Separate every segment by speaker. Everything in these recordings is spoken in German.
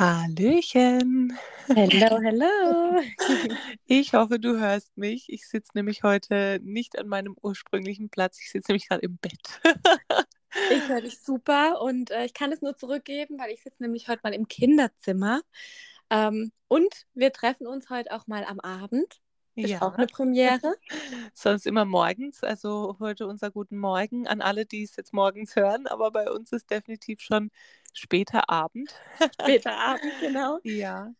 Speaker 1: Hallöchen.
Speaker 2: Hello, hello.
Speaker 1: Ich hoffe, du hörst mich. Ich sitze nämlich heute nicht an meinem ursprünglichen Platz. Ich sitze nämlich gerade im Bett.
Speaker 2: Ich höre dich super und äh, ich kann es nur zurückgeben, weil ich sitze nämlich heute mal im Kinderzimmer. Ähm, und wir treffen uns heute auch mal am Abend. Ist ja. auch eine Premiere.
Speaker 1: Sonst immer morgens. Also heute unser guten Morgen an alle, die es jetzt morgens hören. Aber bei uns ist definitiv schon später Abend.
Speaker 2: Später Abend, genau.
Speaker 1: Ja.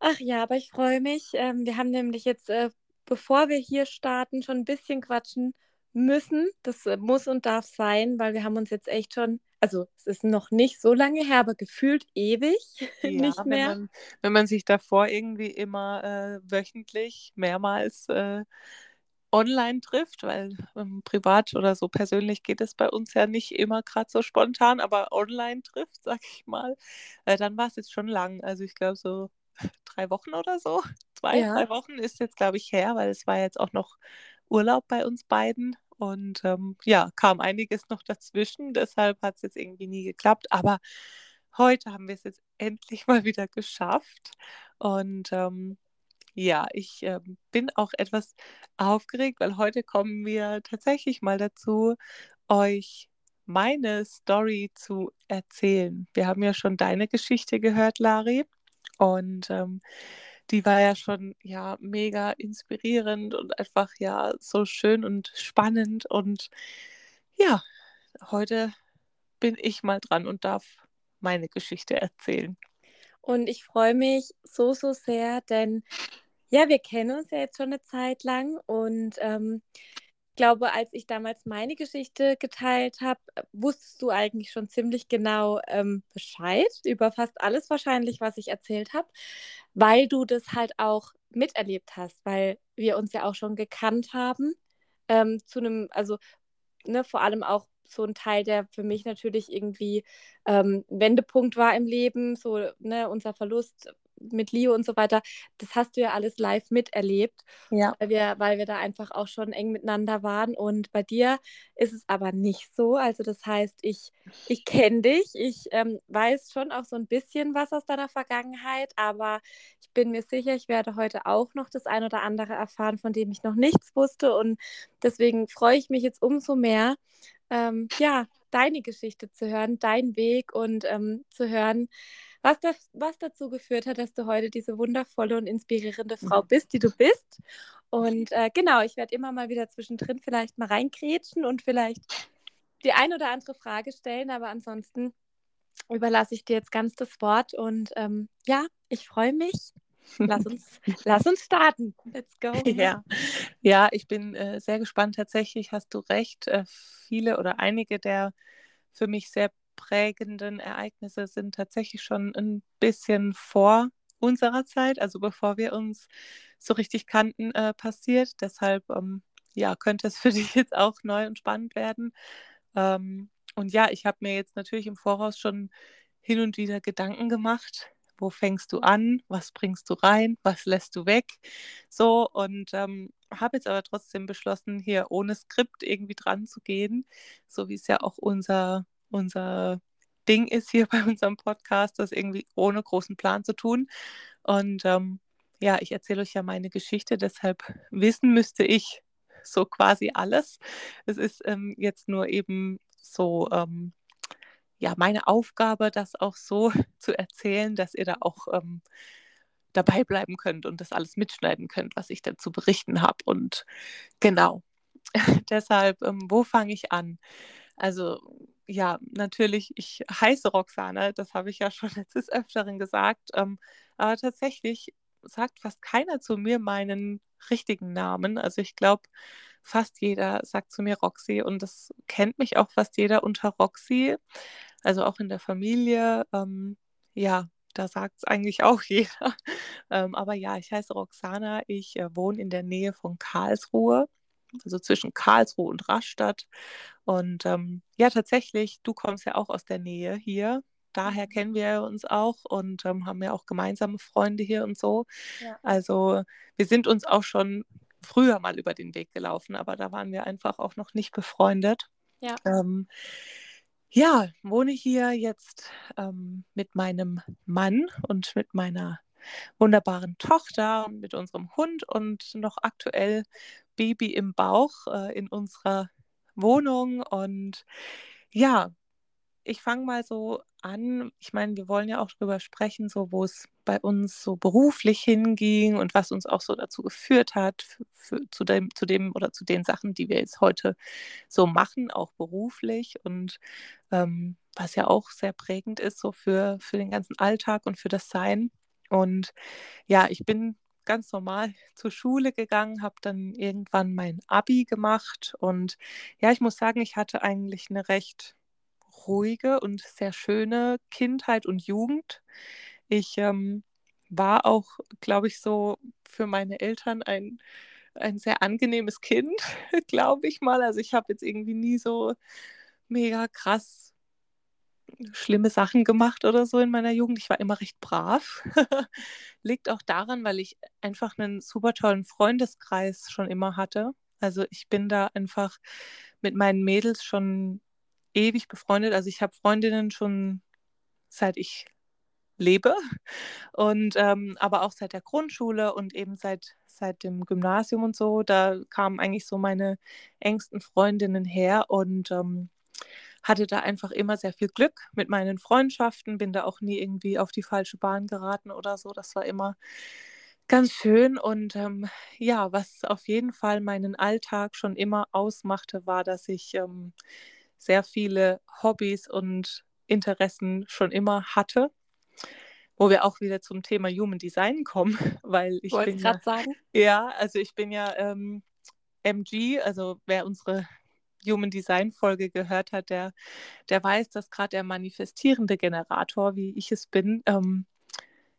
Speaker 2: Ach ja, aber ich freue mich. Ähm, wir haben nämlich jetzt, äh, bevor wir hier starten, schon ein bisschen quatschen müssen. Das äh, muss und darf sein, weil wir haben uns jetzt echt schon, also es ist noch nicht so lange her, aber gefühlt ewig ja, nicht mehr.
Speaker 1: Wenn man, wenn man sich davor irgendwie immer äh, wöchentlich mehrmals äh, online trifft, weil ähm, privat oder so persönlich geht es bei uns ja nicht immer gerade so spontan, aber online trifft, sag ich mal, äh, dann war es jetzt schon lang. Also ich glaube so drei Wochen oder so. Zwei, ja. drei Wochen ist jetzt, glaube ich, her, weil es war jetzt auch noch Urlaub bei uns beiden. Und ähm, ja, kam einiges noch dazwischen. Deshalb hat es jetzt irgendwie nie geklappt. Aber heute haben wir es jetzt endlich mal wieder geschafft. Und ähm, ja, ich äh, bin auch etwas aufgeregt, weil heute kommen wir tatsächlich mal dazu, euch meine Story zu erzählen. Wir haben ja schon deine Geschichte gehört, Lari. Und ähm, die war ja schon ja mega inspirierend und einfach ja so schön und spannend. Und ja, heute bin ich mal dran und darf meine Geschichte erzählen.
Speaker 2: Und ich freue mich so, so sehr, denn ja, wir kennen uns ja jetzt schon eine Zeit lang und ähm, ich glaube, als ich damals meine Geschichte geteilt habe, wusstest du eigentlich schon ziemlich genau ähm, Bescheid über fast alles wahrscheinlich, was ich erzählt habe, weil du das halt auch miterlebt hast, weil wir uns ja auch schon gekannt haben. Ähm, zu einem, also ne, vor allem auch so ein Teil, der für mich natürlich irgendwie ähm, Wendepunkt war im Leben, so ne, unser Verlust mit Leo und so weiter, das hast du ja alles live miterlebt,
Speaker 1: ja.
Speaker 2: weil, wir, weil wir da einfach auch schon eng miteinander waren. Und bei dir ist es aber nicht so. Also das heißt, ich, ich kenne dich, ich ähm, weiß schon auch so ein bisschen was aus deiner Vergangenheit, aber ich bin mir sicher, ich werde heute auch noch das ein oder andere erfahren, von dem ich noch nichts wusste. Und deswegen freue ich mich jetzt umso mehr, ähm, ja, deine Geschichte zu hören, deinen Weg und ähm, zu hören, was, das, was dazu geführt hat, dass du heute diese wundervolle und inspirierende Frau mhm. bist, die du bist. Und äh, genau, ich werde immer mal wieder zwischendrin vielleicht mal reingrätschen und vielleicht die ein oder andere Frage stellen, aber ansonsten überlasse ich dir jetzt ganz das Wort und ähm, ja, ich freue mich. Lass uns, lass uns starten. Let's go.
Speaker 1: Ja, ja ich bin äh, sehr gespannt. Tatsächlich hast du recht. Äh, viele oder einige der für mich sehr prägenden Ereignisse sind tatsächlich schon ein bisschen vor unserer Zeit, also bevor wir uns so richtig kannten, äh, passiert. Deshalb ähm, ja, könnte es für dich jetzt auch neu und spannend werden. Ähm, und ja, ich habe mir jetzt natürlich im Voraus schon hin und wieder Gedanken gemacht. Wo fängst du an? Was bringst du rein? Was lässt du weg? So und ähm, habe jetzt aber trotzdem beschlossen, hier ohne Skript irgendwie dran zu gehen, so wie es ja auch unser unser Ding ist hier bei unserem Podcast, das irgendwie ohne großen Plan zu tun. Und ähm, ja, ich erzähle euch ja meine Geschichte, deshalb wissen müsste ich so quasi alles. Es ist ähm, jetzt nur eben so, ähm, ja meine Aufgabe, das auch so zu erzählen, dass ihr da auch ähm, dabei bleiben könnt und das alles mitschneiden könnt, was ich dazu berichten habe. Und genau, deshalb, ähm, wo fange ich an? Also ja, natürlich, ich heiße Roxane, das habe ich ja schon jetzt des Öfteren gesagt, ähm, aber tatsächlich sagt fast keiner zu mir meinen richtigen Namen. Also ich glaube, fast jeder sagt zu mir Roxy und das kennt mich auch fast jeder unter Roxy, also auch in der Familie. Ähm, ja, da sagt es eigentlich auch jeder. Ähm, aber ja, ich heiße Roxana, ich äh, wohne in der Nähe von Karlsruhe, also zwischen Karlsruhe und Rastatt. Und ähm, ja, tatsächlich, du kommst ja auch aus der Nähe hier. Daher mhm. kennen wir uns auch und ähm, haben ja auch gemeinsame Freunde hier und so. Ja. Also wir sind uns auch schon früher mal über den Weg gelaufen, aber da waren wir einfach auch noch nicht befreundet. Ja. Ähm, ja, wohne hier jetzt ähm, mit meinem Mann und mit meiner wunderbaren Tochter und mit unserem Hund und noch aktuell Baby im Bauch äh, in unserer Wohnung. Und ja, ich fange mal so an. Ich meine, wir wollen ja auch darüber sprechen, so wo es bei uns so beruflich hinging und was uns auch so dazu geführt hat, für, zu, dem, zu dem oder zu den Sachen, die wir jetzt heute so machen, auch beruflich und ähm, was ja auch sehr prägend ist, so für, für den ganzen Alltag und für das Sein. Und ja, ich bin ganz normal zur Schule gegangen, habe dann irgendwann mein Abi gemacht und ja, ich muss sagen, ich hatte eigentlich eine recht ruhige und sehr schöne Kindheit und Jugend. Ich ähm, war auch, glaube ich, so für meine Eltern ein, ein sehr angenehmes Kind, glaube ich mal. Also ich habe jetzt irgendwie nie so mega krass schlimme Sachen gemacht oder so in meiner Jugend. Ich war immer recht brav. Liegt auch daran, weil ich einfach einen super tollen Freundeskreis schon immer hatte. Also ich bin da einfach mit meinen Mädels schon ewig befreundet. Also ich habe Freundinnen schon seit ich lebe und ähm, aber auch seit der Grundschule und eben seit seit dem Gymnasium und so. Da kamen eigentlich so meine engsten Freundinnen her und ähm, hatte da einfach immer sehr viel Glück mit meinen Freundschaften, bin da auch nie irgendwie auf die falsche Bahn geraten oder so. Das war immer ganz schön. Und ähm, ja, was auf jeden Fall meinen Alltag schon immer ausmachte, war, dass ich ähm, sehr viele Hobbys und Interessen schon immer hatte. Wo wir auch wieder zum Thema Human Design kommen, weil ich
Speaker 2: Wollte
Speaker 1: bin
Speaker 2: ja, sagen.
Speaker 1: ja, also ich bin ja ähm, MG, also wer unsere Human Design Folge gehört hat, der, der weiß, dass gerade der manifestierende Generator, wie ich es bin, ähm,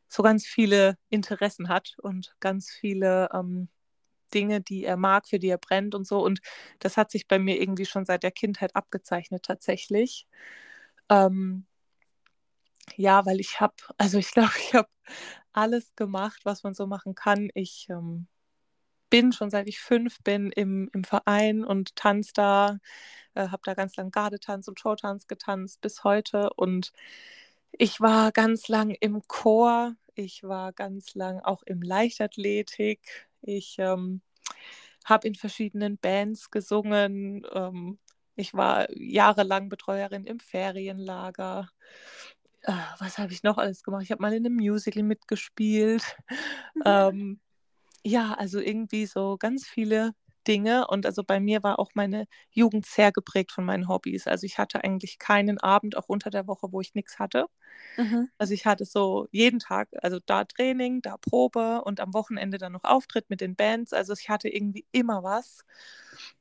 Speaker 1: so ganz viele Interessen hat und ganz viele ähm, Dinge, die er mag, für die er brennt und so. Und das hat sich bei mir irgendwie schon seit der Kindheit abgezeichnet tatsächlich. Ähm, ja, weil ich habe, also ich glaube, ich habe alles gemacht, was man so machen kann. Ich ähm, bin schon seit ich fünf bin im, im Verein und tanze da, äh, habe da ganz lang Gardetanz und Showtanz getanzt bis heute und ich war ganz lang im Chor, ich war ganz lang auch im Leichtathletik, ich ähm, habe in verschiedenen Bands gesungen, ähm, ich war jahrelang Betreuerin im Ferienlager. Äh, was habe ich noch alles gemacht? Ich habe mal in einem Musical mitgespielt. ähm, ja, also irgendwie so ganz viele Dinge. Und also bei mir war auch meine Jugend sehr geprägt von meinen Hobbys. Also ich hatte eigentlich keinen Abend, auch unter der Woche, wo ich nichts hatte. Mhm. Also ich hatte so jeden Tag, also da Training, da Probe und am Wochenende dann noch Auftritt mit den Bands. Also ich hatte irgendwie immer was.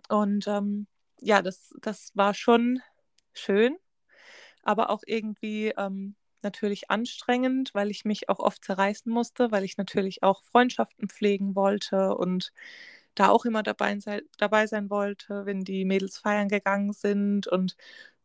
Speaker 1: Und ähm, ja, das, das war schon schön, aber auch irgendwie ähm, natürlich anstrengend, weil ich mich auch oft zerreißen musste, weil ich natürlich auch Freundschaften pflegen wollte und da auch immer dabei, sei, dabei sein wollte, wenn die Mädels feiern gegangen sind und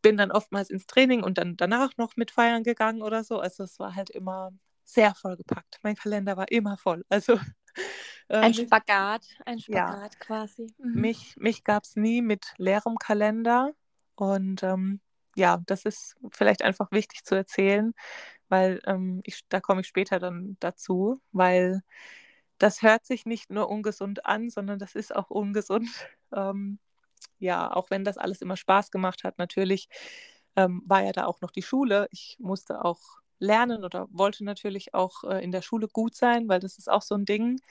Speaker 1: bin dann oftmals ins Training und dann danach noch mit feiern gegangen oder so. Also es war halt immer sehr vollgepackt. Mein Kalender war immer voll. Also
Speaker 2: äh, ein Spagat, ein Spagat ja, quasi.
Speaker 1: Mhm. Mich, mich gab es nie mit leerem Kalender und ähm, ja, das ist vielleicht einfach wichtig zu erzählen, weil ähm, ich, da komme ich später dann dazu, weil das hört sich nicht nur ungesund an, sondern das ist auch ungesund. Ähm, ja, auch wenn das alles immer Spaß gemacht hat, natürlich ähm, war ja da auch noch die Schule. Ich musste auch lernen oder wollte natürlich auch äh, in der Schule gut sein, weil das ist auch so ein Ding.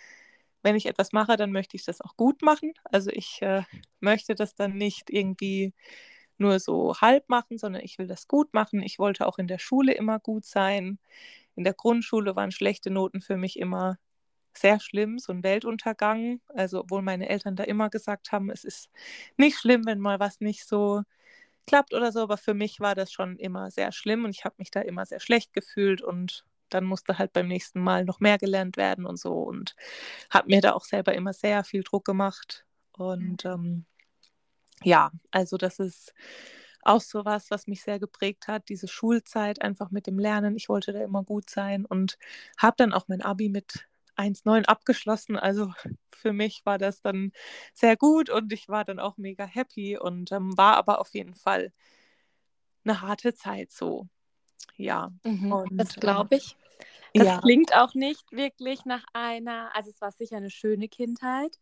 Speaker 1: Wenn ich etwas mache, dann möchte ich das auch gut machen. Also ich äh, möchte das dann nicht irgendwie nur so halb machen, sondern ich will das gut machen. Ich wollte auch in der Schule immer gut sein. In der Grundschule waren schlechte Noten für mich immer sehr schlimm, so ein Weltuntergang. Also obwohl meine Eltern da immer gesagt haben, es ist nicht schlimm, wenn mal was nicht so klappt oder so, aber für mich war das schon immer sehr schlimm und ich habe mich da immer sehr schlecht gefühlt und dann musste halt beim nächsten Mal noch mehr gelernt werden und so und habe mir da auch selber immer sehr viel Druck gemacht und ähm, ja, also das ist auch so was, was mich sehr geprägt hat, diese Schulzeit einfach mit dem Lernen. Ich wollte da immer gut sein und habe dann auch mein Abi mit 1,9 abgeschlossen. Also für mich war das dann sehr gut und ich war dann auch mega happy und ähm, war aber auf jeden Fall eine harte Zeit so. Ja.
Speaker 2: Mhm, und, das ähm, glaube ich. Das ja. klingt auch nicht wirklich nach einer, also es war sicher eine schöne Kindheit,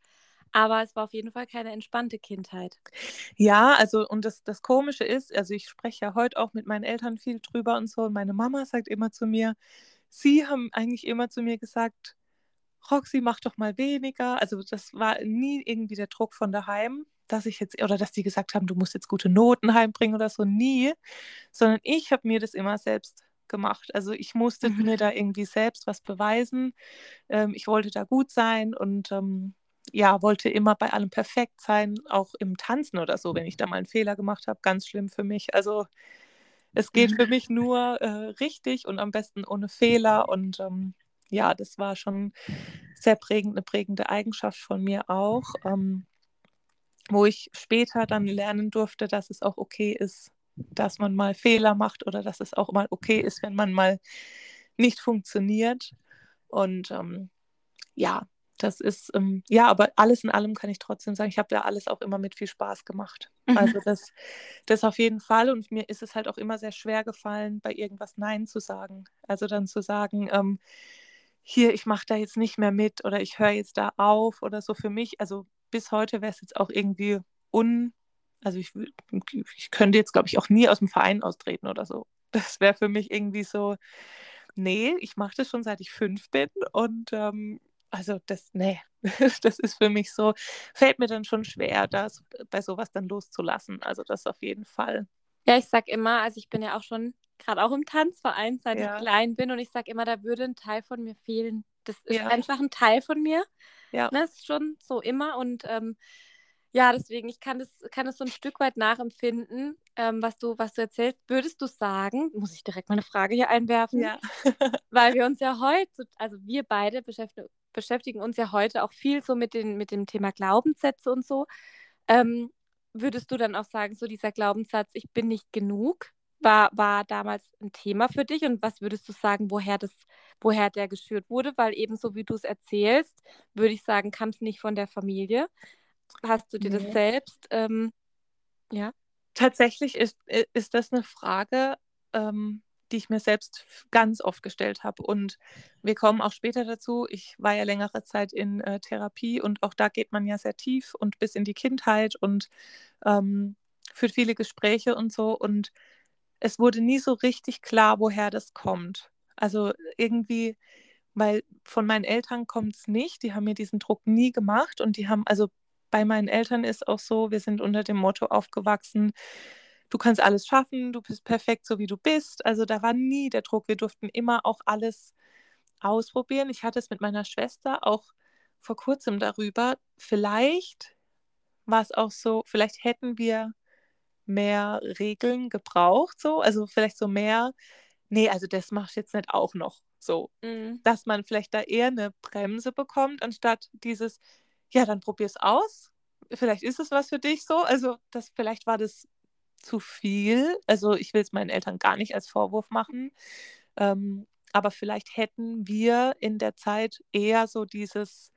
Speaker 2: aber es war auf jeden Fall keine entspannte Kindheit.
Speaker 1: Ja, also und das, das Komische ist, also ich spreche ja heute auch mit meinen Eltern viel drüber und so und meine Mama sagt immer zu mir, sie haben eigentlich immer zu mir gesagt, Roxy, mach doch mal weniger. Also das war nie irgendwie der Druck von daheim, dass ich jetzt, oder dass die gesagt haben, du musst jetzt gute Noten heimbringen oder so, nie. Sondern ich habe mir das immer selbst gemacht. Also ich musste mhm. mir da irgendwie selbst was beweisen. Ähm, ich wollte da gut sein und ähm, ja, wollte immer bei allem perfekt sein, auch im Tanzen oder so, wenn ich da mal einen Fehler gemacht habe, ganz schlimm für mich. Also es geht mhm. für mich nur äh, richtig und am besten ohne Fehler und ähm, ja, das war schon sehr prägend, eine prägende Eigenschaft von mir auch, ähm, wo ich später dann lernen durfte, dass es auch okay ist, dass man mal Fehler macht oder dass es auch mal okay ist, wenn man mal nicht funktioniert. Und ähm, ja, das ist, ähm, ja, aber alles in allem kann ich trotzdem sagen, ich habe da alles auch immer mit viel Spaß gemacht. Mhm. Also das, das auf jeden Fall. Und mir ist es halt auch immer sehr schwer gefallen, bei irgendwas Nein zu sagen. Also dann zu sagen, ähm, hier, ich mache da jetzt nicht mehr mit oder ich höre jetzt da auf oder so für mich. Also bis heute wäre es jetzt auch irgendwie un, also ich, ich könnte jetzt, glaube ich, auch nie aus dem Verein austreten oder so. Das wäre für mich irgendwie so, nee, ich mache das schon seit ich fünf bin und ähm, also das, nee, das ist für mich so, fällt mir dann schon schwer, das bei sowas dann loszulassen. Also das auf jeden Fall.
Speaker 2: Ja, ich sag immer, also ich bin ja auch schon gerade auch im Tanzverein, seit ja. ich klein bin und ich sage immer, da würde ein Teil von mir fehlen. Das ist ja. einfach ein Teil von mir. Ja. Das ne, ist schon so immer und ähm, ja, deswegen, ich kann das, kann das so ein Stück weit nachempfinden, ähm, was, du, was du erzählst. Würdest du sagen, muss ich direkt mal eine Frage hier einwerfen, ja. weil wir uns ja heute, also wir beide beschäftigen, beschäftigen uns ja heute auch viel so mit, den, mit dem Thema Glaubenssätze und so. Ähm, würdest du dann auch sagen, so dieser Glaubenssatz, ich bin nicht genug, war, war damals ein Thema für dich und was würdest du sagen, woher das, woher der geschürt wurde? Weil eben so wie du es erzählst, würde ich sagen, kam es nicht von der Familie. Hast du dir nee. das selbst? Ähm, ja.
Speaker 1: Tatsächlich ist, ist das eine Frage, ähm, die ich mir selbst ganz oft gestellt habe. Und wir kommen auch später dazu. Ich war ja längere Zeit in äh, Therapie und auch da geht man ja sehr tief und bis in die Kindheit und ähm, führt viele Gespräche und so. Und es wurde nie so richtig klar, woher das kommt. Also irgendwie, weil von meinen Eltern kommt es nicht, die haben mir diesen Druck nie gemacht und die haben, also bei meinen Eltern ist auch so, wir sind unter dem Motto aufgewachsen, du kannst alles schaffen, du bist perfekt so wie du bist. Also da war nie der Druck, wir durften immer auch alles ausprobieren. Ich hatte es mit meiner Schwester auch vor kurzem darüber. Vielleicht war es auch so, vielleicht hätten wir mehr Regeln gebraucht, so. Also vielleicht so mehr, nee, also das mache ich jetzt nicht auch noch so. Mhm. Dass man vielleicht da eher eine Bremse bekommt, anstatt dieses, ja, dann probier es aus. Vielleicht ist es was für dich so. Also, das, vielleicht war das zu viel. Also, ich will es meinen Eltern gar nicht als Vorwurf machen. Ähm, aber vielleicht hätten wir in der Zeit eher so dieses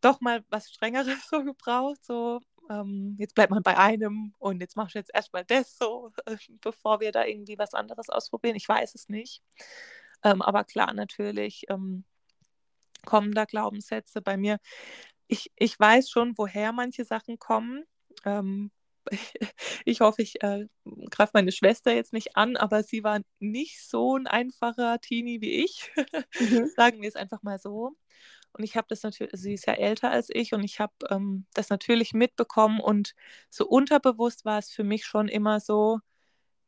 Speaker 1: doch mal was Strengeres so gebraucht, so ähm, jetzt bleibt man bei einem und jetzt machst du jetzt erstmal das so, äh, bevor wir da irgendwie was anderes ausprobieren. Ich weiß es nicht. Ähm, aber klar, natürlich ähm, kommen da Glaubenssätze bei mir. Ich, ich weiß schon, woher manche Sachen kommen. Ähm, ich hoffe, ich äh, greife meine Schwester jetzt nicht an, aber sie war nicht so ein einfacher Teenie wie ich. Mhm. Sagen wir es einfach mal so. Und ich habe das natürlich, sie ist ja älter als ich und ich habe ähm, das natürlich mitbekommen und so unterbewusst war es für mich schon immer so,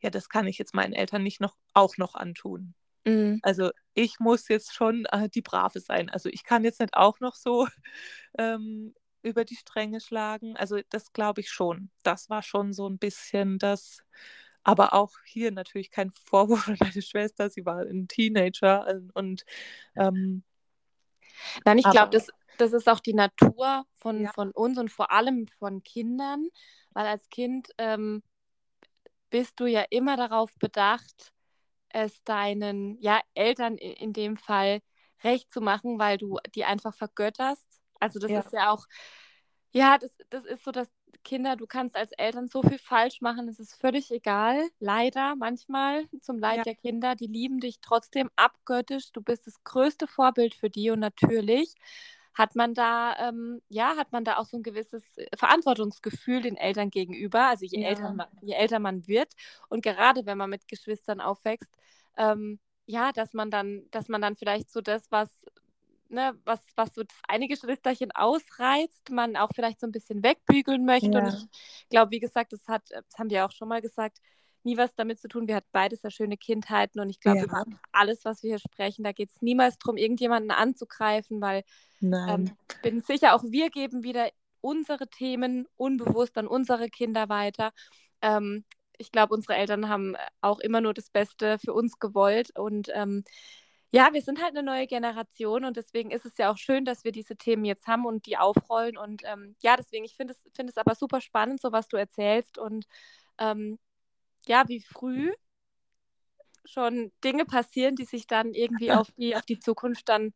Speaker 1: ja, das kann ich jetzt meinen Eltern nicht noch auch noch antun. Mhm. Also ich muss jetzt schon äh, die Brave sein. Also ich kann jetzt nicht auch noch so ähm, über die Stränge schlagen. Also das glaube ich schon. Das war schon so ein bisschen das, aber auch hier natürlich kein Vorwurf an meine Schwester. Sie war ein Teenager und ähm,
Speaker 2: Nein, ich glaube, das, das ist auch die Natur von, ja. von uns und vor allem von Kindern, weil als Kind ähm, bist du ja immer darauf bedacht, es deinen ja, Eltern in dem Fall recht zu machen, weil du die einfach vergötterst. Also das ja. ist ja auch, ja, das, das ist so, dass Kinder, du kannst als Eltern so viel falsch machen, es ist völlig egal. Leider manchmal zum Leid ja. der Kinder, die lieben dich trotzdem abgöttisch. Du bist das größte Vorbild für die und natürlich hat man da, ähm, ja, hat man da auch so ein gewisses Verantwortungsgefühl den Eltern gegenüber. Also je, ja. älter, man, je älter man wird und gerade wenn man mit Geschwistern aufwächst, ähm, ja, dass man dann, dass man dann vielleicht so das, was, ne, was, was so das eine Geschwisterchen ausreizt, man auch vielleicht so ein bisschen wegbügeln möchte. Ja. Und ich glaube, wie gesagt, das hat, das haben wir auch schon mal gesagt, nie was damit zu tun. Wir hatten beides ja schöne Kindheiten und ich glaube, ja. alles, was wir hier sprechen, da geht es niemals darum, irgendjemanden anzugreifen, weil ähm, bin sicher, auch wir geben wieder unsere Themen unbewusst an unsere Kinder weiter. Ähm, ich glaube, unsere Eltern haben auch immer nur das Beste für uns gewollt und ähm, ja, wir sind halt eine neue Generation und deswegen ist es ja auch schön, dass wir diese Themen jetzt haben und die aufrollen. Und ähm, ja, deswegen, ich finde es, find es aber super spannend, so was du erzählst und ähm, ja, wie früh schon Dinge passieren, die sich dann irgendwie auf die, auf die Zukunft dann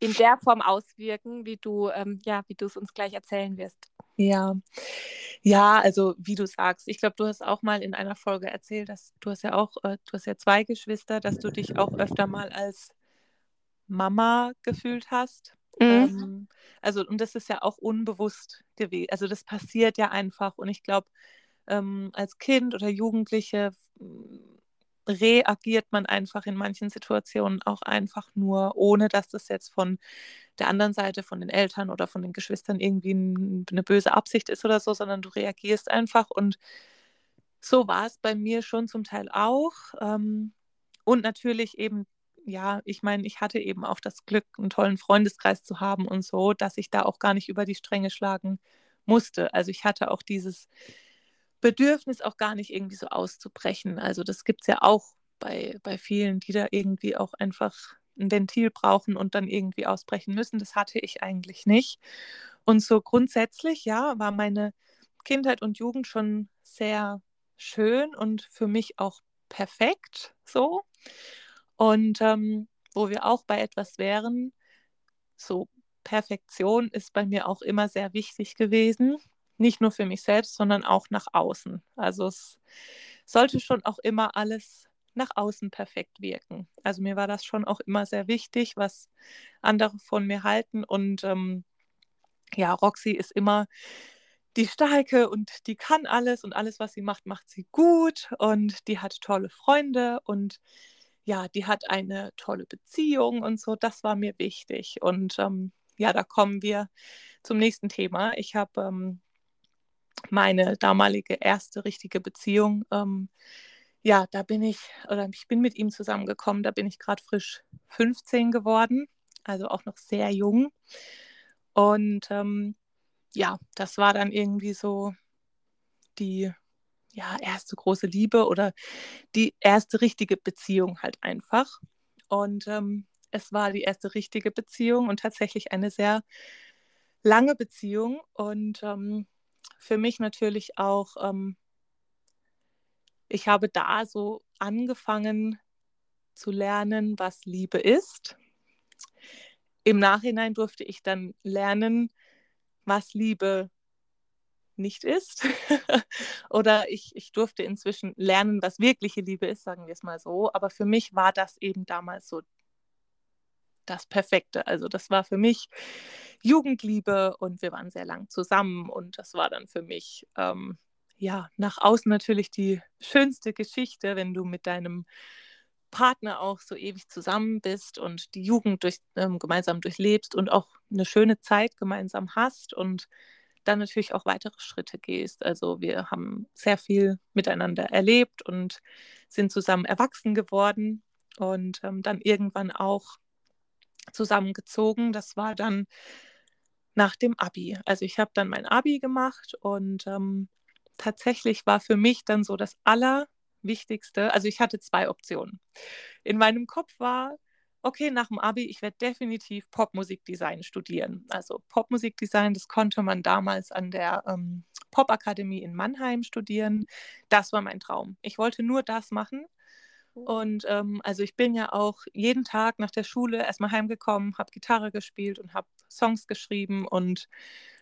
Speaker 2: in der Form auswirken, wie du, ähm, ja, wie du es uns gleich erzählen wirst.
Speaker 1: Ja, ja, also wie du sagst, ich glaube, du hast auch mal in einer Folge erzählt, dass du hast ja auch, äh, du hast ja zwei Geschwister, dass du dich auch öfter mal als Mama gefühlt hast. Mhm. Ähm, also, und das ist ja auch unbewusst gewesen. Also, das passiert ja einfach. Und ich glaube, ähm, als Kind oder Jugendliche reagiert man einfach in manchen Situationen auch einfach nur, ohne dass das jetzt von der anderen Seite, von den Eltern oder von den Geschwistern irgendwie eine böse Absicht ist oder so, sondern du reagierst einfach. Und so war es bei mir schon zum Teil auch. Ähm, und natürlich eben, ja, ich meine, ich hatte eben auch das Glück, einen tollen Freundeskreis zu haben und so, dass ich da auch gar nicht über die Stränge schlagen musste. Also ich hatte auch dieses Bedürfnis auch gar nicht irgendwie so auszubrechen. Also das gibt es ja auch bei, bei vielen, die da irgendwie auch einfach ein Ventil brauchen und dann irgendwie ausbrechen müssen. Das hatte ich eigentlich nicht. Und so grundsätzlich, ja, war meine Kindheit und Jugend schon sehr schön und für mich auch perfekt so. Und ähm, wo wir auch bei etwas wären, so Perfektion ist bei mir auch immer sehr wichtig gewesen nicht nur für mich selbst, sondern auch nach außen. Also es sollte schon auch immer alles nach außen perfekt wirken. Also mir war das schon auch immer sehr wichtig, was andere von mir halten. Und ähm, ja, Roxy ist immer die Starke und die kann alles und alles, was sie macht, macht sie gut und die hat tolle Freunde und ja, die hat eine tolle Beziehung und so. Das war mir wichtig. Und ähm, ja, da kommen wir zum nächsten Thema. Ich habe ähm, meine damalige erste richtige Beziehung, ähm, ja, da bin ich, oder ich bin mit ihm zusammengekommen, da bin ich gerade frisch 15 geworden, also auch noch sehr jung. Und ähm, ja, das war dann irgendwie so die ja, erste große Liebe oder die erste richtige Beziehung halt einfach. Und ähm, es war die erste richtige Beziehung und tatsächlich eine sehr lange Beziehung. Und ähm, für mich natürlich auch, ähm, ich habe da so angefangen zu lernen, was Liebe ist. Im Nachhinein durfte ich dann lernen, was Liebe nicht ist. Oder ich, ich durfte inzwischen lernen, was wirkliche Liebe ist, sagen wir es mal so. Aber für mich war das eben damals so das Perfekte. Also das war für mich Jugendliebe und wir waren sehr lang zusammen und das war dann für mich ähm, ja, nach außen natürlich die schönste Geschichte, wenn du mit deinem Partner auch so ewig zusammen bist und die Jugend durch, ähm, gemeinsam durchlebst und auch eine schöne Zeit gemeinsam hast und dann natürlich auch weitere Schritte gehst. Also wir haben sehr viel miteinander erlebt und sind zusammen erwachsen geworden und ähm, dann irgendwann auch zusammengezogen. Das war dann nach dem Abi. Also ich habe dann mein Abi gemacht und ähm, tatsächlich war für mich dann so das Allerwichtigste, also ich hatte zwei Optionen. In meinem Kopf war, okay, nach dem Abi, ich werde definitiv Popmusikdesign studieren. Also Popmusikdesign, das konnte man damals an der ähm, Popakademie in Mannheim studieren. Das war mein Traum. Ich wollte nur das machen. Und ähm, also ich bin ja auch jeden Tag nach der Schule erstmal heimgekommen, habe Gitarre gespielt und habe Songs geschrieben und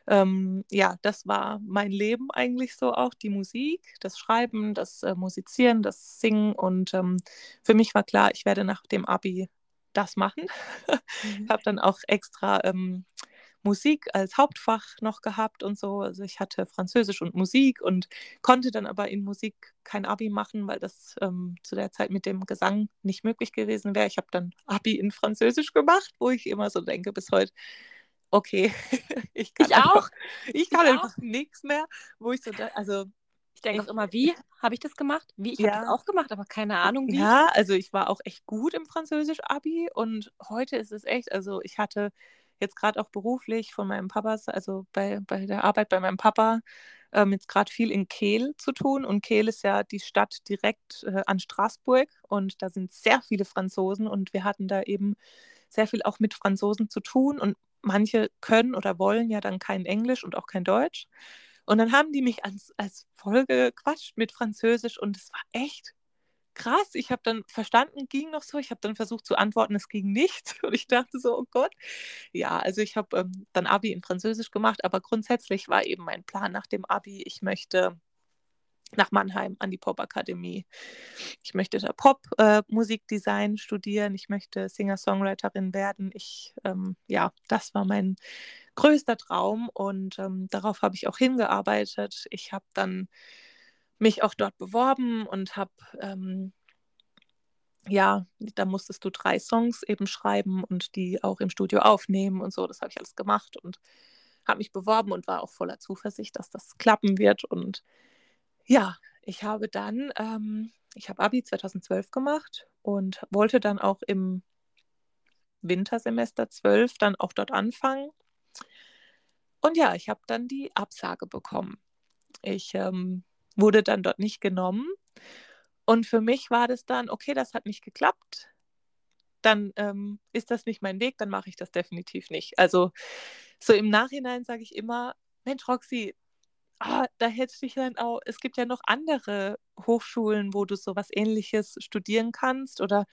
Speaker 1: ähm, ja, das war mein Leben eigentlich so auch, die Musik, das Schreiben, das äh, Musizieren, das Singen und ähm, für mich war klar, ich werde nach dem Abi das machen. Mhm. Ich habe dann auch extra ähm, Musik als Hauptfach noch gehabt und so. Also ich hatte Französisch und Musik und konnte dann aber in Musik kein Abi machen, weil das ähm, zu der Zeit mit dem Gesang nicht möglich gewesen wäre. Ich habe dann Abi in Französisch gemacht, wo ich immer so denke bis heute, okay, ich kann
Speaker 2: ich auch.
Speaker 1: Einfach, ich kann ich einfach nichts mehr, wo ich so, da, also
Speaker 2: ich denke auch immer, wie habe ich das gemacht? Wie? Ich ja. habe das auch gemacht, aber keine Ahnung wie.
Speaker 1: Ja, also ich war auch echt gut im Französisch-Abi und heute ist es echt, also ich hatte jetzt gerade auch beruflich von meinem Papa, also bei, bei der Arbeit bei meinem Papa, ähm, jetzt gerade viel in Kehl zu tun. Und Kehl ist ja die Stadt direkt äh, an Straßburg und da sind sehr viele Franzosen und wir hatten da eben sehr viel auch mit Franzosen zu tun und manche können oder wollen ja dann kein Englisch und auch kein Deutsch. Und dann haben die mich als, als Folge gequatscht mit Französisch und es war echt krass. Ich habe dann verstanden, ging noch so. Ich habe dann versucht zu antworten, es ging nicht. Und ich dachte so, oh Gott. Ja, also ich habe ähm, dann Abi in Französisch gemacht, aber grundsätzlich war eben mein Plan nach dem Abi, ich möchte nach Mannheim an die Popakademie. Ich möchte da Pop-Musikdesign äh, studieren. Ich möchte Singer-Songwriterin werden. Ich, ähm, ja, das war mein größter Traum und ähm, darauf habe ich auch hingearbeitet. Ich habe dann mich auch dort beworben und habe, ähm, ja, da musstest du drei Songs eben schreiben und die auch im Studio aufnehmen und so. Das habe ich alles gemacht und habe mich beworben und war auch voller Zuversicht, dass das klappen wird. Und ja, ich habe dann, ähm, ich habe Abi 2012 gemacht und wollte dann auch im Wintersemester 12 dann auch dort anfangen. Und ja, ich habe dann die Absage bekommen. Ich ähm, wurde dann dort nicht genommen. Und für mich war das dann, okay, das hat nicht geklappt. Dann ähm, ist das nicht mein Weg, dann mache ich das definitiv nicht. Also so im Nachhinein sage ich immer, Mensch, Roxy, oh, da hätte ich dann auch, es gibt ja noch andere Hochschulen, wo du sowas ähnliches studieren kannst oder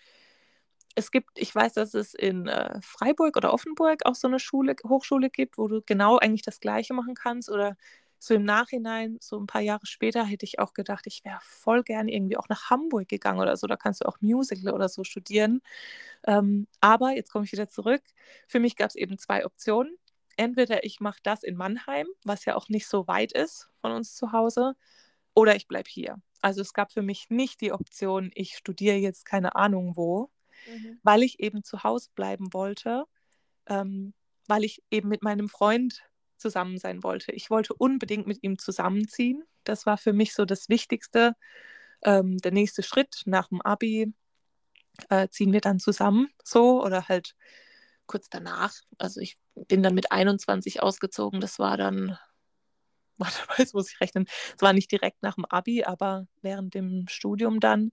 Speaker 1: es gibt, ich weiß, dass es in äh, Freiburg oder Offenburg auch so eine Schule, Hochschule gibt, wo du genau eigentlich das Gleiche machen kannst oder so im Nachhinein, so ein paar Jahre später, hätte ich auch gedacht, ich wäre voll gern irgendwie auch nach Hamburg gegangen oder so. Da kannst du auch Musical oder so studieren. Ähm, aber jetzt komme ich wieder zurück. Für mich gab es eben zwei Optionen. Entweder ich mache das in Mannheim, was ja auch nicht so weit ist von uns zu Hause, oder ich bleibe hier. Also es gab für mich nicht die Option, ich studiere jetzt keine Ahnung wo, mhm. weil ich eben zu Hause bleiben wollte, ähm, weil ich eben mit meinem Freund zusammen sein wollte. Ich wollte unbedingt mit ihm zusammenziehen. Das war für mich so das Wichtigste. Ähm, der nächste Schritt nach dem Abi äh, ziehen wir dann zusammen so oder halt kurz danach. Also ich bin dann mit 21 ausgezogen. Das war dann, warte mal, jetzt muss ich rechnen. Es war nicht direkt nach dem Abi, aber während dem Studium dann.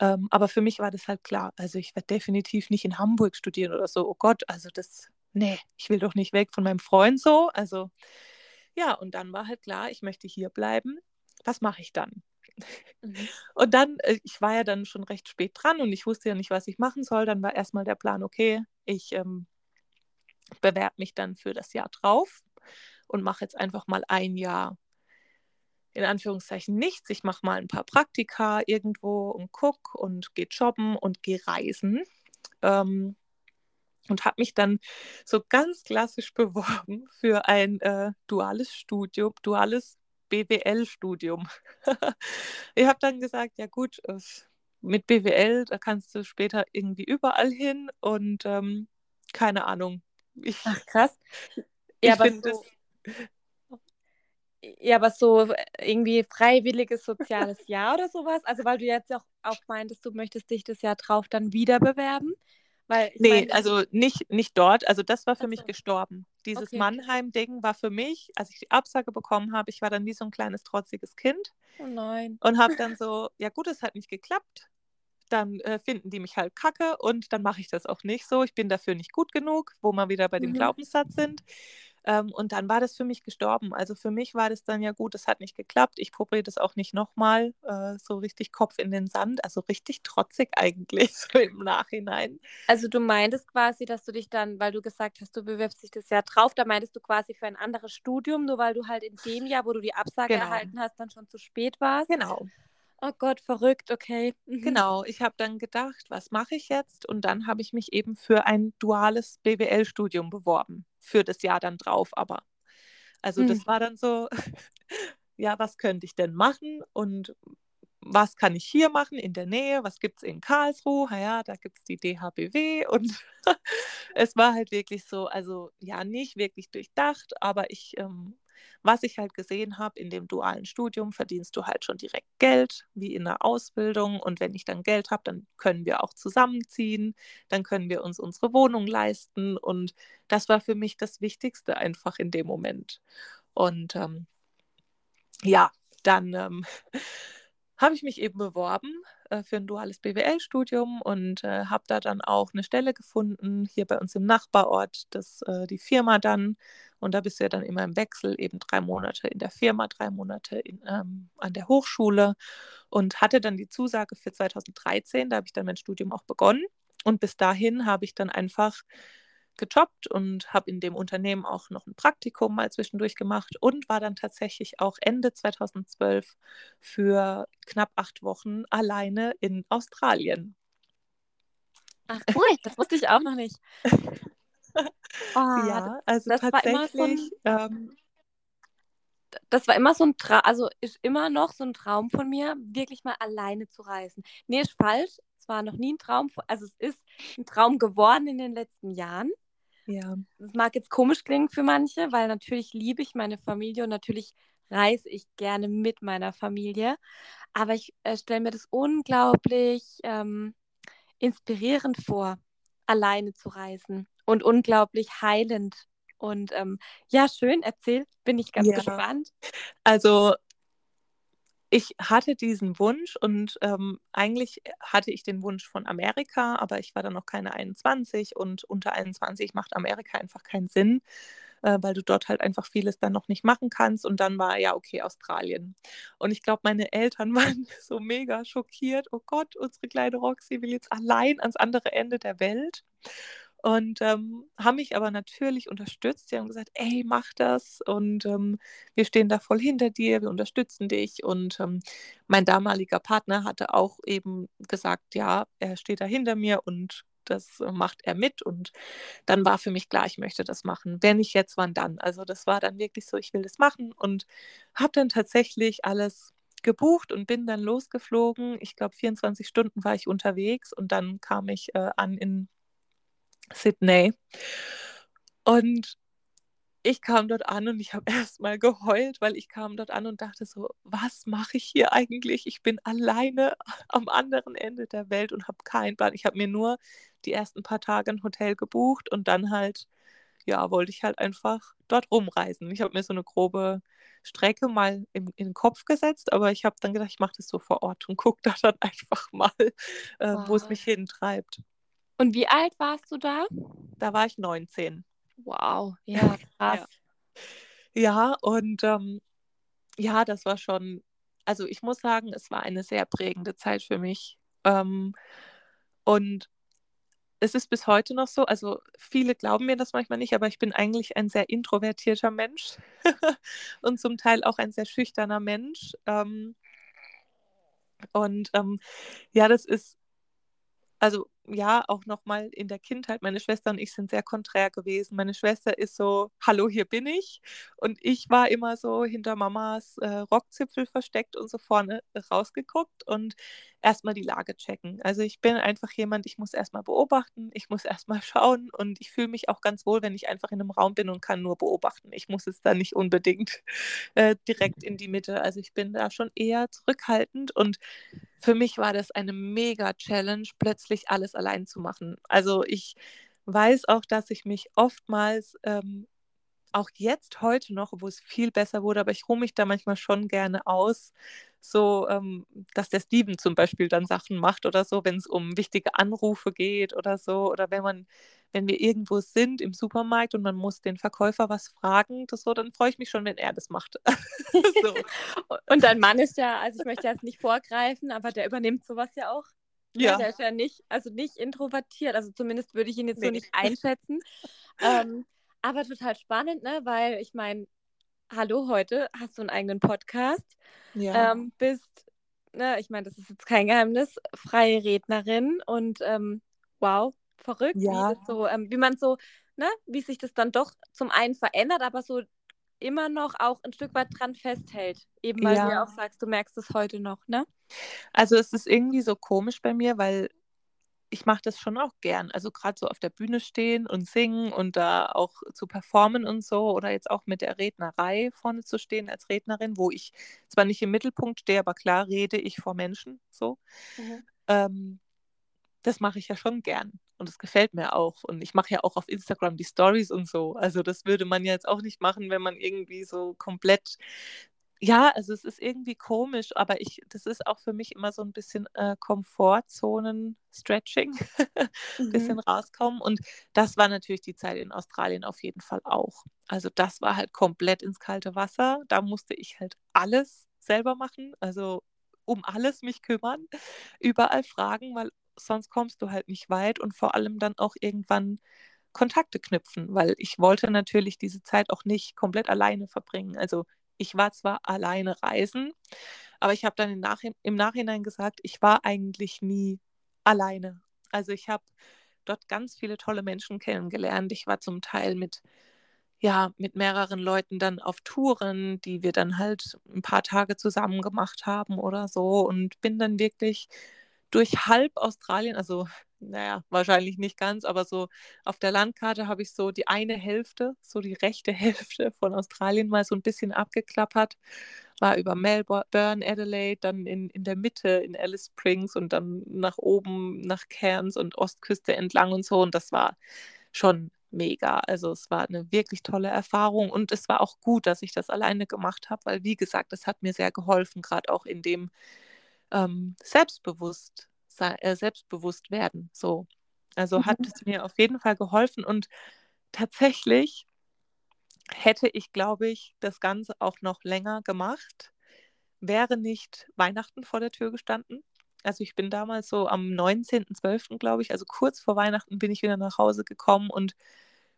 Speaker 1: Ähm, aber für mich war das halt klar. Also ich werde definitiv nicht in Hamburg studieren oder so. Oh Gott, also das nee, ich will doch nicht weg von meinem Freund so. Also ja, und dann war halt klar, ich möchte hier bleiben. Was mache ich dann? Mhm. Und dann, äh, ich war ja dann schon recht spät dran und ich wusste ja nicht, was ich machen soll. Dann war erstmal der Plan, okay, ich ähm, bewerbe mich dann für das Jahr drauf und mache jetzt einfach mal ein Jahr in Anführungszeichen nichts. Ich mache mal ein paar Praktika irgendwo und guck und gehe jobben und gehe reisen. Ähm, und habe mich dann so ganz klassisch beworben für ein äh, duales Studium, duales BWL-Studium. ich habe dann gesagt, ja gut, äh, mit BWL, da kannst du später irgendwie überall hin und ähm, keine Ahnung.
Speaker 2: Ich, Ach krass. Ja, ich finde so, ja, aber so irgendwie freiwilliges soziales Jahr oder sowas. Also weil du jetzt auch, auch meintest, du möchtest dich das Jahr drauf dann wieder bewerben.
Speaker 1: Weil nee, meine, also nicht, nicht dort. Also das war für also, mich gestorben. Dieses okay. Mannheim-Ding war für mich, als ich die Absage bekommen habe, ich war dann wie so ein kleines trotziges Kind.
Speaker 2: Oh nein.
Speaker 1: Und habe dann so, ja gut, es hat nicht geklappt. Dann äh, finden die mich halt kacke und dann mache ich das auch nicht so. Ich bin dafür nicht gut genug, wo wir wieder bei dem mhm. Glaubenssatz sind. Ähm, und dann war das für mich gestorben. Also für mich war das dann ja gut, es hat nicht geklappt. Ich probiere das auch nicht nochmal. Äh, so richtig Kopf in den Sand, also richtig trotzig eigentlich, so im Nachhinein.
Speaker 2: Also du meintest quasi, dass du dich dann, weil du gesagt hast, du bewirbst dich das Jahr drauf, da meintest du quasi für ein anderes Studium, nur weil du halt in dem Jahr, wo du die Absage genau. erhalten hast, dann schon zu spät warst.
Speaker 1: Genau.
Speaker 2: Oh Gott, verrückt, okay.
Speaker 1: Mhm. Genau, ich habe dann gedacht, was mache ich jetzt? Und dann habe ich mich eben für ein duales BWL-Studium beworben, für das Jahr dann drauf aber. Also mhm. das war dann so, ja, was könnte ich denn machen und was kann ich hier machen in der Nähe? Was gibt es in Karlsruhe? Ja, da gibt es die DHBW und es war halt wirklich so, also ja, nicht wirklich durchdacht, aber ich ähm, was ich halt gesehen habe, in dem dualen Studium verdienst du halt schon direkt Geld, wie in der Ausbildung. Und wenn ich dann Geld habe, dann können wir auch zusammenziehen, dann können wir uns unsere Wohnung leisten. Und das war für mich das Wichtigste einfach in dem Moment. Und ähm, ja, dann ähm, habe ich mich eben beworben äh, für ein duales BWL-Studium und äh, habe da dann auch eine Stelle gefunden, hier bei uns im Nachbarort, das äh, die Firma dann. Und da bist du ja dann immer im Wechsel, eben drei Monate in der Firma, drei Monate in, ähm, an der Hochschule und hatte dann die Zusage für 2013. Da habe ich dann mein Studium auch begonnen. Und bis dahin habe ich dann einfach gejobbt und habe in dem Unternehmen auch noch ein Praktikum mal zwischendurch gemacht und war dann tatsächlich auch Ende 2012 für knapp acht Wochen alleine in Australien.
Speaker 2: Ach cool, das wusste ich auch noch nicht.
Speaker 1: Oh, ja, also das tatsächlich. War so ein, ähm,
Speaker 2: das war immer so ein Traum, also ist immer noch so ein Traum von mir, wirklich mal alleine zu reisen. Nee, ist falsch. Es war noch nie ein Traum, also es ist ein Traum geworden in den letzten Jahren.
Speaker 1: Ja.
Speaker 2: Das mag jetzt komisch klingen für manche, weil natürlich liebe ich meine Familie und natürlich reise ich gerne mit meiner Familie. Aber ich äh, stelle mir das unglaublich ähm, inspirierend vor, alleine zu reisen und unglaublich heilend. Und ähm, ja, schön, erzähl, bin ich ganz ja. gespannt.
Speaker 1: Also ich hatte diesen Wunsch und ähm, eigentlich hatte ich den Wunsch von Amerika, aber ich war dann noch keine 21 und unter 21 macht Amerika einfach keinen Sinn, äh, weil du dort halt einfach vieles dann noch nicht machen kannst. Und dann war ja, okay, Australien. Und ich glaube, meine Eltern waren so mega schockiert. Oh Gott, unsere kleine Roxy will jetzt allein ans andere Ende der Welt und ähm, haben mich aber natürlich unterstützt. Sie haben gesagt, ey, mach das und ähm, wir stehen da voll hinter dir, wir unterstützen dich. Und ähm, mein damaliger Partner hatte auch eben gesagt, ja, er steht da hinter mir und das macht er mit. Und dann war für mich klar, ich möchte das machen. Wenn nicht jetzt, wann dann? Also das war dann wirklich so, ich will das machen und habe dann tatsächlich alles gebucht und bin dann losgeflogen. Ich glaube, 24 Stunden war ich unterwegs und dann kam ich äh, an in Sydney. Und ich kam dort an und ich habe erst mal geheult, weil ich kam dort an und dachte so, was mache ich hier eigentlich? Ich bin alleine am anderen Ende der Welt und habe keinen Plan. Ich habe mir nur die ersten paar Tage ein Hotel gebucht und dann halt, ja, wollte ich halt einfach dort rumreisen. Ich habe mir so eine grobe Strecke mal in, in den Kopf gesetzt, aber ich habe dann gedacht, ich mache das so vor Ort und gucke da dann einfach mal, äh, wow. wo es mich hintreibt.
Speaker 2: Und wie alt warst du da?
Speaker 1: Da war ich 19.
Speaker 2: Wow, ja, krass.
Speaker 1: ja. ja, und ähm, ja, das war schon, also ich muss sagen, es war eine sehr prägende Zeit für mich. Ähm, und es ist bis heute noch so, also viele glauben mir das manchmal nicht, aber ich bin eigentlich ein sehr introvertierter Mensch und zum Teil auch ein sehr schüchterner Mensch. Ähm, und ähm, ja, das ist also ja, auch nochmal in der Kindheit, meine Schwester und ich sind sehr konträr gewesen. Meine Schwester ist so, hallo, hier bin ich. Und ich war immer so hinter Mamas äh, Rockzipfel versteckt und so vorne rausgeguckt und erstmal die Lage checken. Also ich bin einfach jemand, ich muss erstmal beobachten, ich muss erstmal schauen und ich fühle mich auch ganz wohl, wenn ich einfach in einem Raum bin und kann nur beobachten. Ich muss es da nicht unbedingt äh, direkt in die Mitte. Also ich bin da schon eher zurückhaltend und für mich war das eine mega Challenge, plötzlich alles allein zu machen. Also ich weiß auch, dass ich mich oftmals, ähm, auch jetzt heute noch, wo es viel besser wurde, aber ich ruhe mich da manchmal schon gerne aus, so, ähm, dass der Steven zum Beispiel dann Sachen macht oder so, wenn es um wichtige Anrufe geht oder so, oder wenn man, wenn wir irgendwo sind im Supermarkt und man muss den Verkäufer was fragen, das so, dann freue ich mich schon, wenn er das macht.
Speaker 2: und dein Mann ist ja, also ich möchte jetzt nicht vorgreifen, aber der übernimmt sowas ja auch. Ne? Ja. Der ist ja nicht, also nicht introvertiert, also zumindest würde ich ihn jetzt nee. so nicht einschätzen. ähm, aber total spannend, ne? Weil ich meine, hallo, heute hast du einen eigenen Podcast. Ja. Ähm, bist, ne, ich meine, das ist jetzt kein Geheimnis, freie Rednerin und ähm, wow, verrückt, ja. wie, so, ähm, wie man so, ne, wie sich das dann doch zum einen verändert, aber so immer noch auch ein Stück weit dran festhält. Eben weil ja. du ja auch sagst, du merkst es heute noch, ne?
Speaker 1: Also es ist irgendwie so komisch bei mir, weil ich mache das schon auch gern. Also gerade so auf der Bühne stehen und singen und da auch zu performen und so oder jetzt auch mit der Rednerei vorne zu stehen als Rednerin, wo ich zwar nicht im Mittelpunkt stehe, aber klar rede ich vor Menschen so. Mhm. Ähm, das mache ich ja schon gern und das gefällt mir auch. Und ich mache ja auch auf Instagram die Stories und so. Also das würde man ja jetzt auch nicht machen, wenn man irgendwie so komplett ja, also es ist irgendwie komisch, aber ich, das ist auch für mich immer so ein bisschen äh, Komfortzonen-Stretching, ein bisschen mhm. rauskommen. Und das war natürlich die Zeit in Australien auf jeden Fall auch. Also das war halt komplett ins kalte Wasser. Da musste ich halt alles selber machen, also um alles mich kümmern, überall fragen, weil sonst kommst du halt nicht weit und vor allem dann auch irgendwann Kontakte knüpfen, weil ich wollte natürlich diese Zeit auch nicht komplett alleine verbringen. Also ich war zwar alleine reisen, aber ich habe dann im, Nachhinein, im Nachhinein gesagt, ich war eigentlich nie alleine. Also ich habe dort ganz viele tolle Menschen kennengelernt. Ich war zum Teil mit ja, mit mehreren Leuten dann auf Touren, die wir dann halt ein paar Tage zusammen gemacht haben oder so und bin dann wirklich durch halb Australien, also naja, wahrscheinlich nicht ganz, aber so auf der Landkarte habe ich so die eine Hälfte, so die rechte Hälfte von Australien mal so ein bisschen abgeklappert. War über Melbourne, Adelaide, dann in, in der Mitte in Alice Springs und dann nach oben nach Cairns und Ostküste entlang und so. Und das war schon mega. Also es war eine wirklich tolle Erfahrung und es war auch gut, dass ich das alleine gemacht habe, weil wie gesagt, es hat mir sehr geholfen, gerade auch in dem ähm, Selbstbewusst äh, selbstbewusst werden. So. Also mhm. hat es mir auf jeden Fall geholfen und tatsächlich hätte ich, glaube ich, das Ganze auch noch länger gemacht, wäre nicht Weihnachten vor der Tür gestanden. Also ich bin damals so am 19.12., glaube ich, also kurz vor Weihnachten bin ich wieder nach Hause gekommen und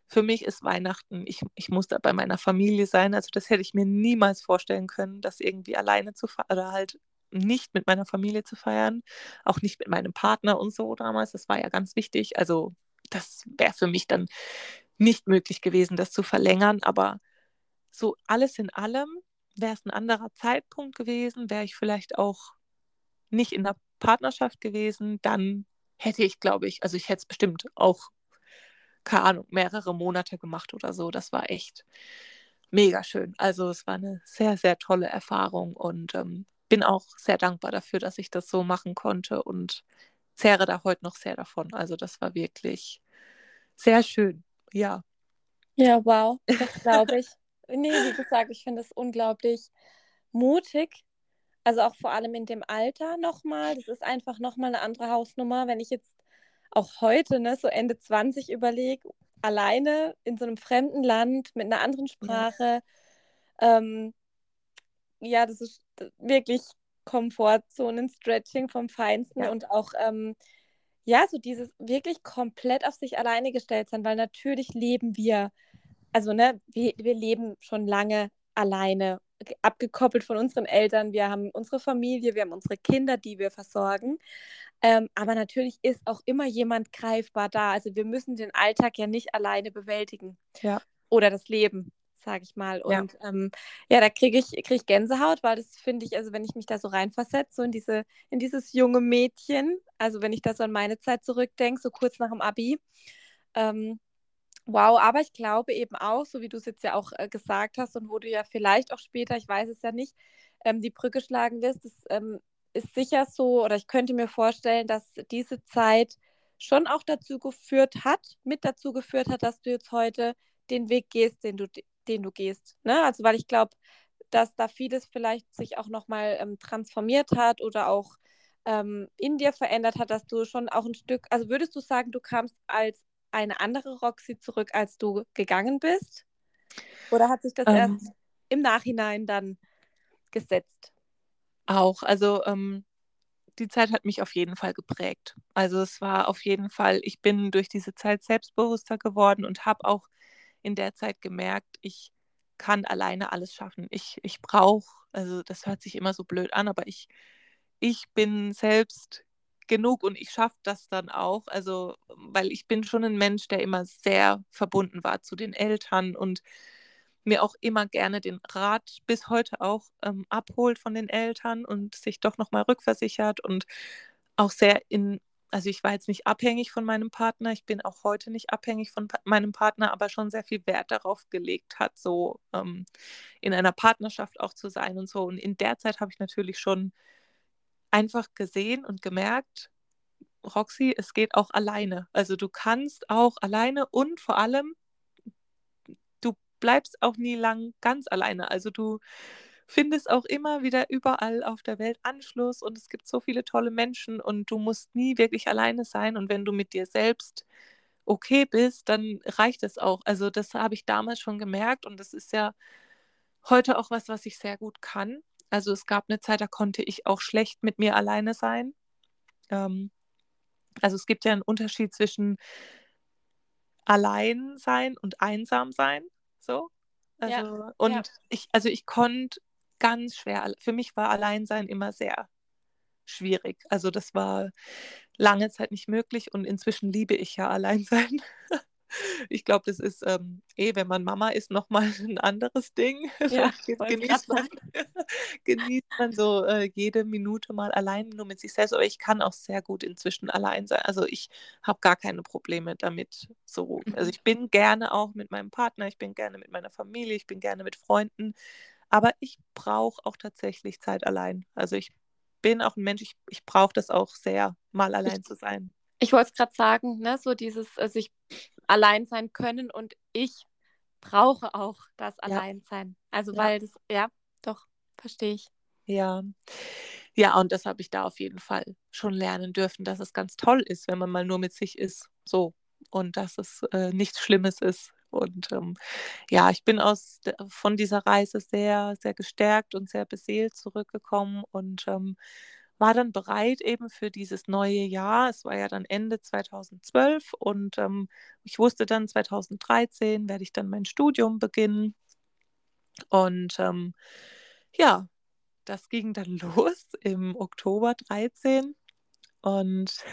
Speaker 1: für mich ist Weihnachten, ich, ich muss da bei meiner Familie sein. Also das hätte ich mir niemals vorstellen können, das irgendwie alleine zu fahren oder halt nicht mit meiner Familie zu feiern, auch nicht mit meinem Partner und so damals. Das war ja ganz wichtig. Also das wäre für mich dann nicht möglich gewesen, das zu verlängern. Aber so alles in allem wäre es ein anderer Zeitpunkt gewesen, wäre ich vielleicht auch nicht in der Partnerschaft gewesen, dann hätte ich, glaube ich, also ich hätte es bestimmt auch, keine Ahnung, mehrere Monate gemacht oder so. Das war echt mega schön. Also es war eine sehr, sehr tolle Erfahrung und ähm, bin auch sehr dankbar dafür, dass ich das so machen konnte und zehre da heute noch sehr davon. Also das war wirklich sehr schön, ja.
Speaker 2: Ja, wow, das glaube ich. nee, wie gesagt, ich finde es unglaublich mutig. Also auch vor allem in dem Alter nochmal. Das ist einfach nochmal eine andere Hausnummer. Wenn ich jetzt auch heute, ne, so Ende 20 überlege, alleine in so einem fremden Land mit einer anderen Sprache, ja, ähm, ja das ist wirklich Komfortzonen-Stretching vom Feinsten ja. und auch, ähm, ja, so dieses wirklich komplett auf sich alleine gestellt sein, weil natürlich leben wir, also, ne, wir, wir leben schon lange alleine, abgekoppelt von unseren Eltern. Wir haben unsere Familie, wir haben unsere Kinder, die wir versorgen. Ähm, aber natürlich ist auch immer jemand greifbar da. Also wir müssen den Alltag ja nicht alleine bewältigen.
Speaker 1: Ja.
Speaker 2: Oder das Leben, sage ich mal. Und ja, ähm, ja da kriege ich, krieg ich Gänsehaut, weil das finde ich, also wenn ich mich da so reinversetze, so in, diese, in dieses junge Mädchen, also wenn ich da so an meine Zeit zurückdenke, so kurz nach dem Abi, ähm, Wow, aber ich glaube eben auch, so wie du es jetzt ja auch äh, gesagt hast und wo du ja vielleicht auch später, ich weiß es ja nicht, ähm, die Brücke schlagen wirst, das ähm, ist sicher so, oder ich könnte mir vorstellen, dass diese Zeit schon auch dazu geführt hat, mit dazu geführt hat, dass du jetzt heute den Weg gehst, den du, den du gehst. Ne? Also weil ich glaube, dass da vieles vielleicht sich auch nochmal ähm, transformiert hat oder auch ähm, in dir verändert hat, dass du schon auch ein Stück, also würdest du sagen, du kamst als eine andere Roxy zurück, als du gegangen bist? Oder hat sich das ähm, erst im Nachhinein dann gesetzt?
Speaker 1: Auch, also ähm, die Zeit hat mich auf jeden Fall geprägt. Also es war auf jeden Fall, ich bin durch diese Zeit selbstbewusster geworden und habe auch in der Zeit gemerkt, ich kann alleine alles schaffen. Ich, ich brauche, also das hört sich immer so blöd an, aber ich, ich bin selbst genug und ich schaffe das dann auch. Also, weil ich bin schon ein Mensch, der immer sehr verbunden war zu den Eltern und mir auch immer gerne den Rat bis heute auch ähm, abholt von den Eltern und sich doch nochmal rückversichert und auch sehr in, also ich war jetzt nicht abhängig von meinem Partner, ich bin auch heute nicht abhängig von pa meinem Partner, aber schon sehr viel Wert darauf gelegt hat, so ähm, in einer Partnerschaft auch zu sein und so. Und in der Zeit habe ich natürlich schon einfach gesehen und gemerkt, Roxy, es geht auch alleine. Also du kannst auch alleine und vor allem, du bleibst auch nie lang ganz alleine. Also du findest auch immer wieder überall auf der Welt Anschluss und es gibt so viele tolle Menschen und du musst nie wirklich alleine sein. Und wenn du mit dir selbst okay bist, dann reicht es auch. Also das habe ich damals schon gemerkt und das ist ja heute auch was, was ich sehr gut kann. Also es gab eine Zeit, da konnte ich auch schlecht mit mir alleine sein. Ähm, also es gibt ja einen Unterschied zwischen allein sein und einsam sein. So. Also, ja, und ja. ich, also ich konnte ganz schwer, für mich war Alleinsein immer sehr schwierig. Also das war lange Zeit nicht möglich und inzwischen liebe ich ja Alleinsein. ich glaube, das ist ähm, eh, wenn man Mama ist, nochmal ein anderes Ding.
Speaker 2: Ja,
Speaker 1: genießt, man, genießt man so äh, jede Minute mal allein nur mit sich selbst. Aber ich kann auch sehr gut inzwischen allein sein. Also ich habe gar keine Probleme damit. So. Also mhm. ich bin gerne auch mit meinem Partner, ich bin gerne mit meiner Familie, ich bin gerne mit Freunden. Aber ich brauche auch tatsächlich Zeit allein. Also ich bin auch ein Mensch, ich, ich brauche das auch sehr, mal allein zu sein.
Speaker 2: Ich wollte es gerade sagen, ne, so dieses, also ich allein sein können und ich brauche auch das ja. Alleinsein. Also ja. weil das, ja, doch, verstehe ich.
Speaker 1: Ja. Ja, und das habe ich da auf jeden Fall schon lernen dürfen, dass es ganz toll ist, wenn man mal nur mit sich ist. So. Und dass es äh, nichts Schlimmes ist. Und ähm, ja, ich bin aus von dieser Reise sehr, sehr gestärkt und sehr beseelt zurückgekommen und ähm, war dann bereit eben für dieses neue Jahr. Es war ja dann Ende 2012 und ähm, ich wusste dann 2013 werde ich dann mein Studium beginnen. Und ähm, ja, das ging dann los im Oktober 13 und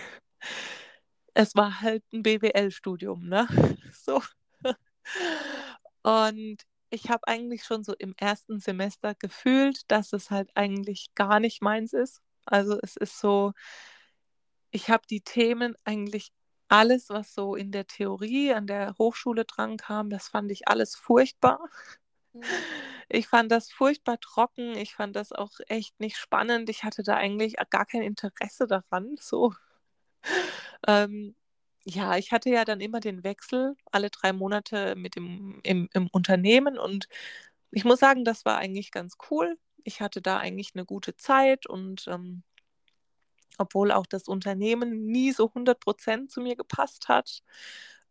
Speaker 1: es war halt ein BWL-Studium, ne? So. Und ich habe eigentlich schon so im ersten Semester gefühlt, dass es halt eigentlich gar nicht meins ist. Also es ist so, ich habe die Themen eigentlich alles, was so in der Theorie an der Hochschule dran kam, das fand ich alles furchtbar. Mhm. Ich fand das furchtbar trocken. Ich fand das auch echt nicht spannend. Ich hatte da eigentlich gar kein Interesse daran. So. Ähm, ja, ich hatte ja dann immer den Wechsel alle drei Monate mit dem im, im Unternehmen und ich muss sagen, das war eigentlich ganz cool ich hatte da eigentlich eine gute Zeit und ähm, obwohl auch das Unternehmen nie so 100 Prozent zu mir gepasst hat.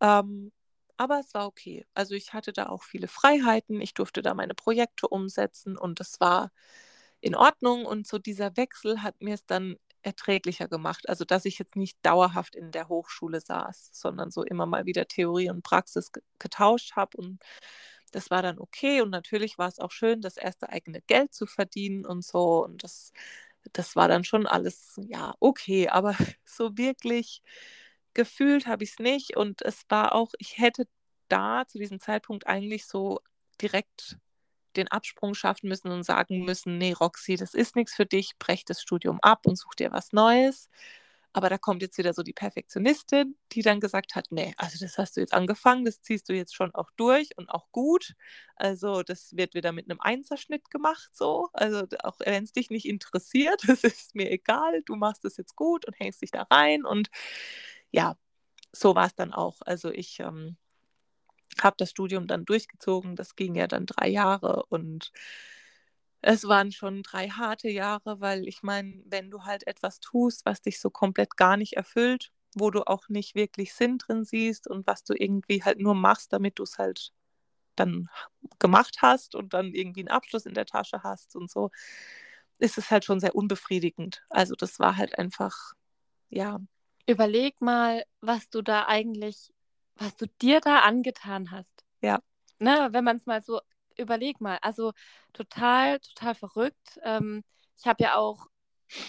Speaker 1: Ähm, aber es war okay. Also ich hatte da auch viele Freiheiten. Ich durfte da meine Projekte umsetzen und das war in Ordnung. Und so dieser Wechsel hat mir es dann erträglicher gemacht. Also dass ich jetzt nicht dauerhaft in der Hochschule saß, sondern so immer mal wieder Theorie und Praxis getauscht habe und das war dann okay und natürlich war es auch schön, das erste eigene Geld zu verdienen und so. Und das das war dann schon alles, ja, okay, aber so wirklich gefühlt habe ich es nicht. Und es war auch, ich hätte da zu diesem Zeitpunkt eigentlich so direkt den Absprung schaffen müssen und sagen müssen, nee, Roxy, das ist nichts für dich, brech das Studium ab und such dir was Neues. Aber da kommt jetzt wieder so die Perfektionistin, die dann gesagt hat, nee, also das hast du jetzt angefangen, das ziehst du jetzt schon auch durch und auch gut. Also das wird wieder mit einem Einserschnitt gemacht so. Also auch wenn es dich nicht interessiert, das ist mir egal, du machst es jetzt gut und hängst dich da rein. Und ja, so war es dann auch. Also ich ähm, habe das Studium dann durchgezogen. Das ging ja dann drei Jahre und es waren schon drei harte Jahre, weil ich meine, wenn du halt etwas tust, was dich so komplett gar nicht erfüllt, wo du auch nicht wirklich Sinn drin siehst und was du irgendwie halt nur machst, damit du es halt dann gemacht hast und dann irgendwie einen Abschluss in der Tasche hast und so, ist es halt schon sehr unbefriedigend. Also das war halt einfach, ja.
Speaker 2: Überleg mal, was du da eigentlich was du dir da angetan hast.
Speaker 1: Ja.
Speaker 2: Ne, wenn man es mal so, überleg mal, also total, total verrückt. Ähm, ich habe ja auch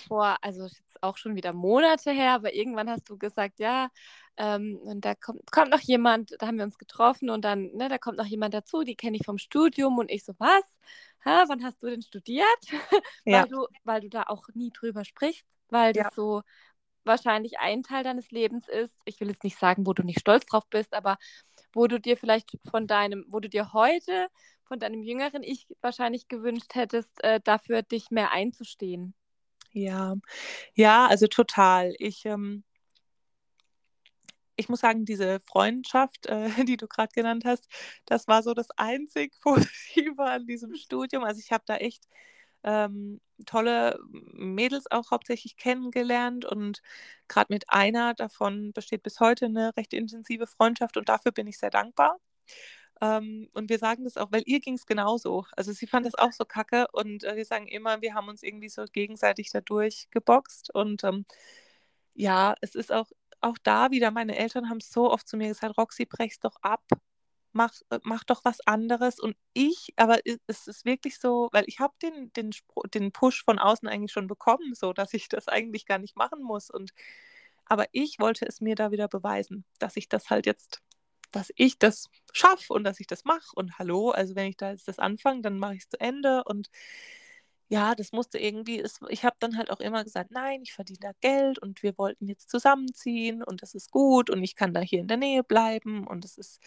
Speaker 2: vor, also jetzt auch schon wieder Monate her, aber irgendwann hast du gesagt, ja, ähm, und da kommt, kommt noch jemand, da haben wir uns getroffen und dann, ne, da kommt noch jemand dazu, die kenne ich vom Studium und ich so, was? Ha, wann hast du denn studiert?
Speaker 1: Ja.
Speaker 2: weil, du, weil du da auch nie drüber sprichst, weil das
Speaker 1: Ja.
Speaker 2: so wahrscheinlich ein Teil deines Lebens ist. Ich will jetzt nicht sagen, wo du nicht stolz drauf bist, aber wo du dir vielleicht von deinem, wo du dir heute von deinem jüngeren Ich wahrscheinlich gewünscht hättest, äh, dafür dich mehr einzustehen.
Speaker 1: Ja, ja, also total. Ich, ähm, ich muss sagen, diese Freundschaft, äh, die du gerade genannt hast, das war so das einzig Positive an diesem Studium. Also ich habe da echt ähm, tolle Mädels auch hauptsächlich kennengelernt und gerade mit einer davon besteht bis heute eine recht intensive Freundschaft und dafür bin ich sehr dankbar. Ähm, und wir sagen das auch, weil ihr ging es genauso. Also sie fand das auch so kacke und äh, wir sagen immer, wir haben uns irgendwie so gegenseitig dadurch geboxt und ähm, ja, es ist auch, auch da wieder, meine Eltern haben so oft zu mir gesagt, Roxy, brech's doch ab, mach, äh, mach doch was anderes. Und ich, aber es ist wirklich so, weil ich habe den, den, den Push von außen eigentlich schon bekommen, so dass ich das eigentlich gar nicht machen muss. Und aber ich wollte es mir da wieder beweisen, dass ich das halt jetzt, dass ich das schaffe und dass ich das mache. Und hallo, also wenn ich da jetzt das anfange, dann mache ich es zu Ende. Und ja, das musste irgendwie, es, ich habe dann halt auch immer gesagt, nein, ich verdiene da Geld und wir wollten jetzt zusammenziehen und das ist gut und ich kann da hier in der Nähe bleiben und es ist,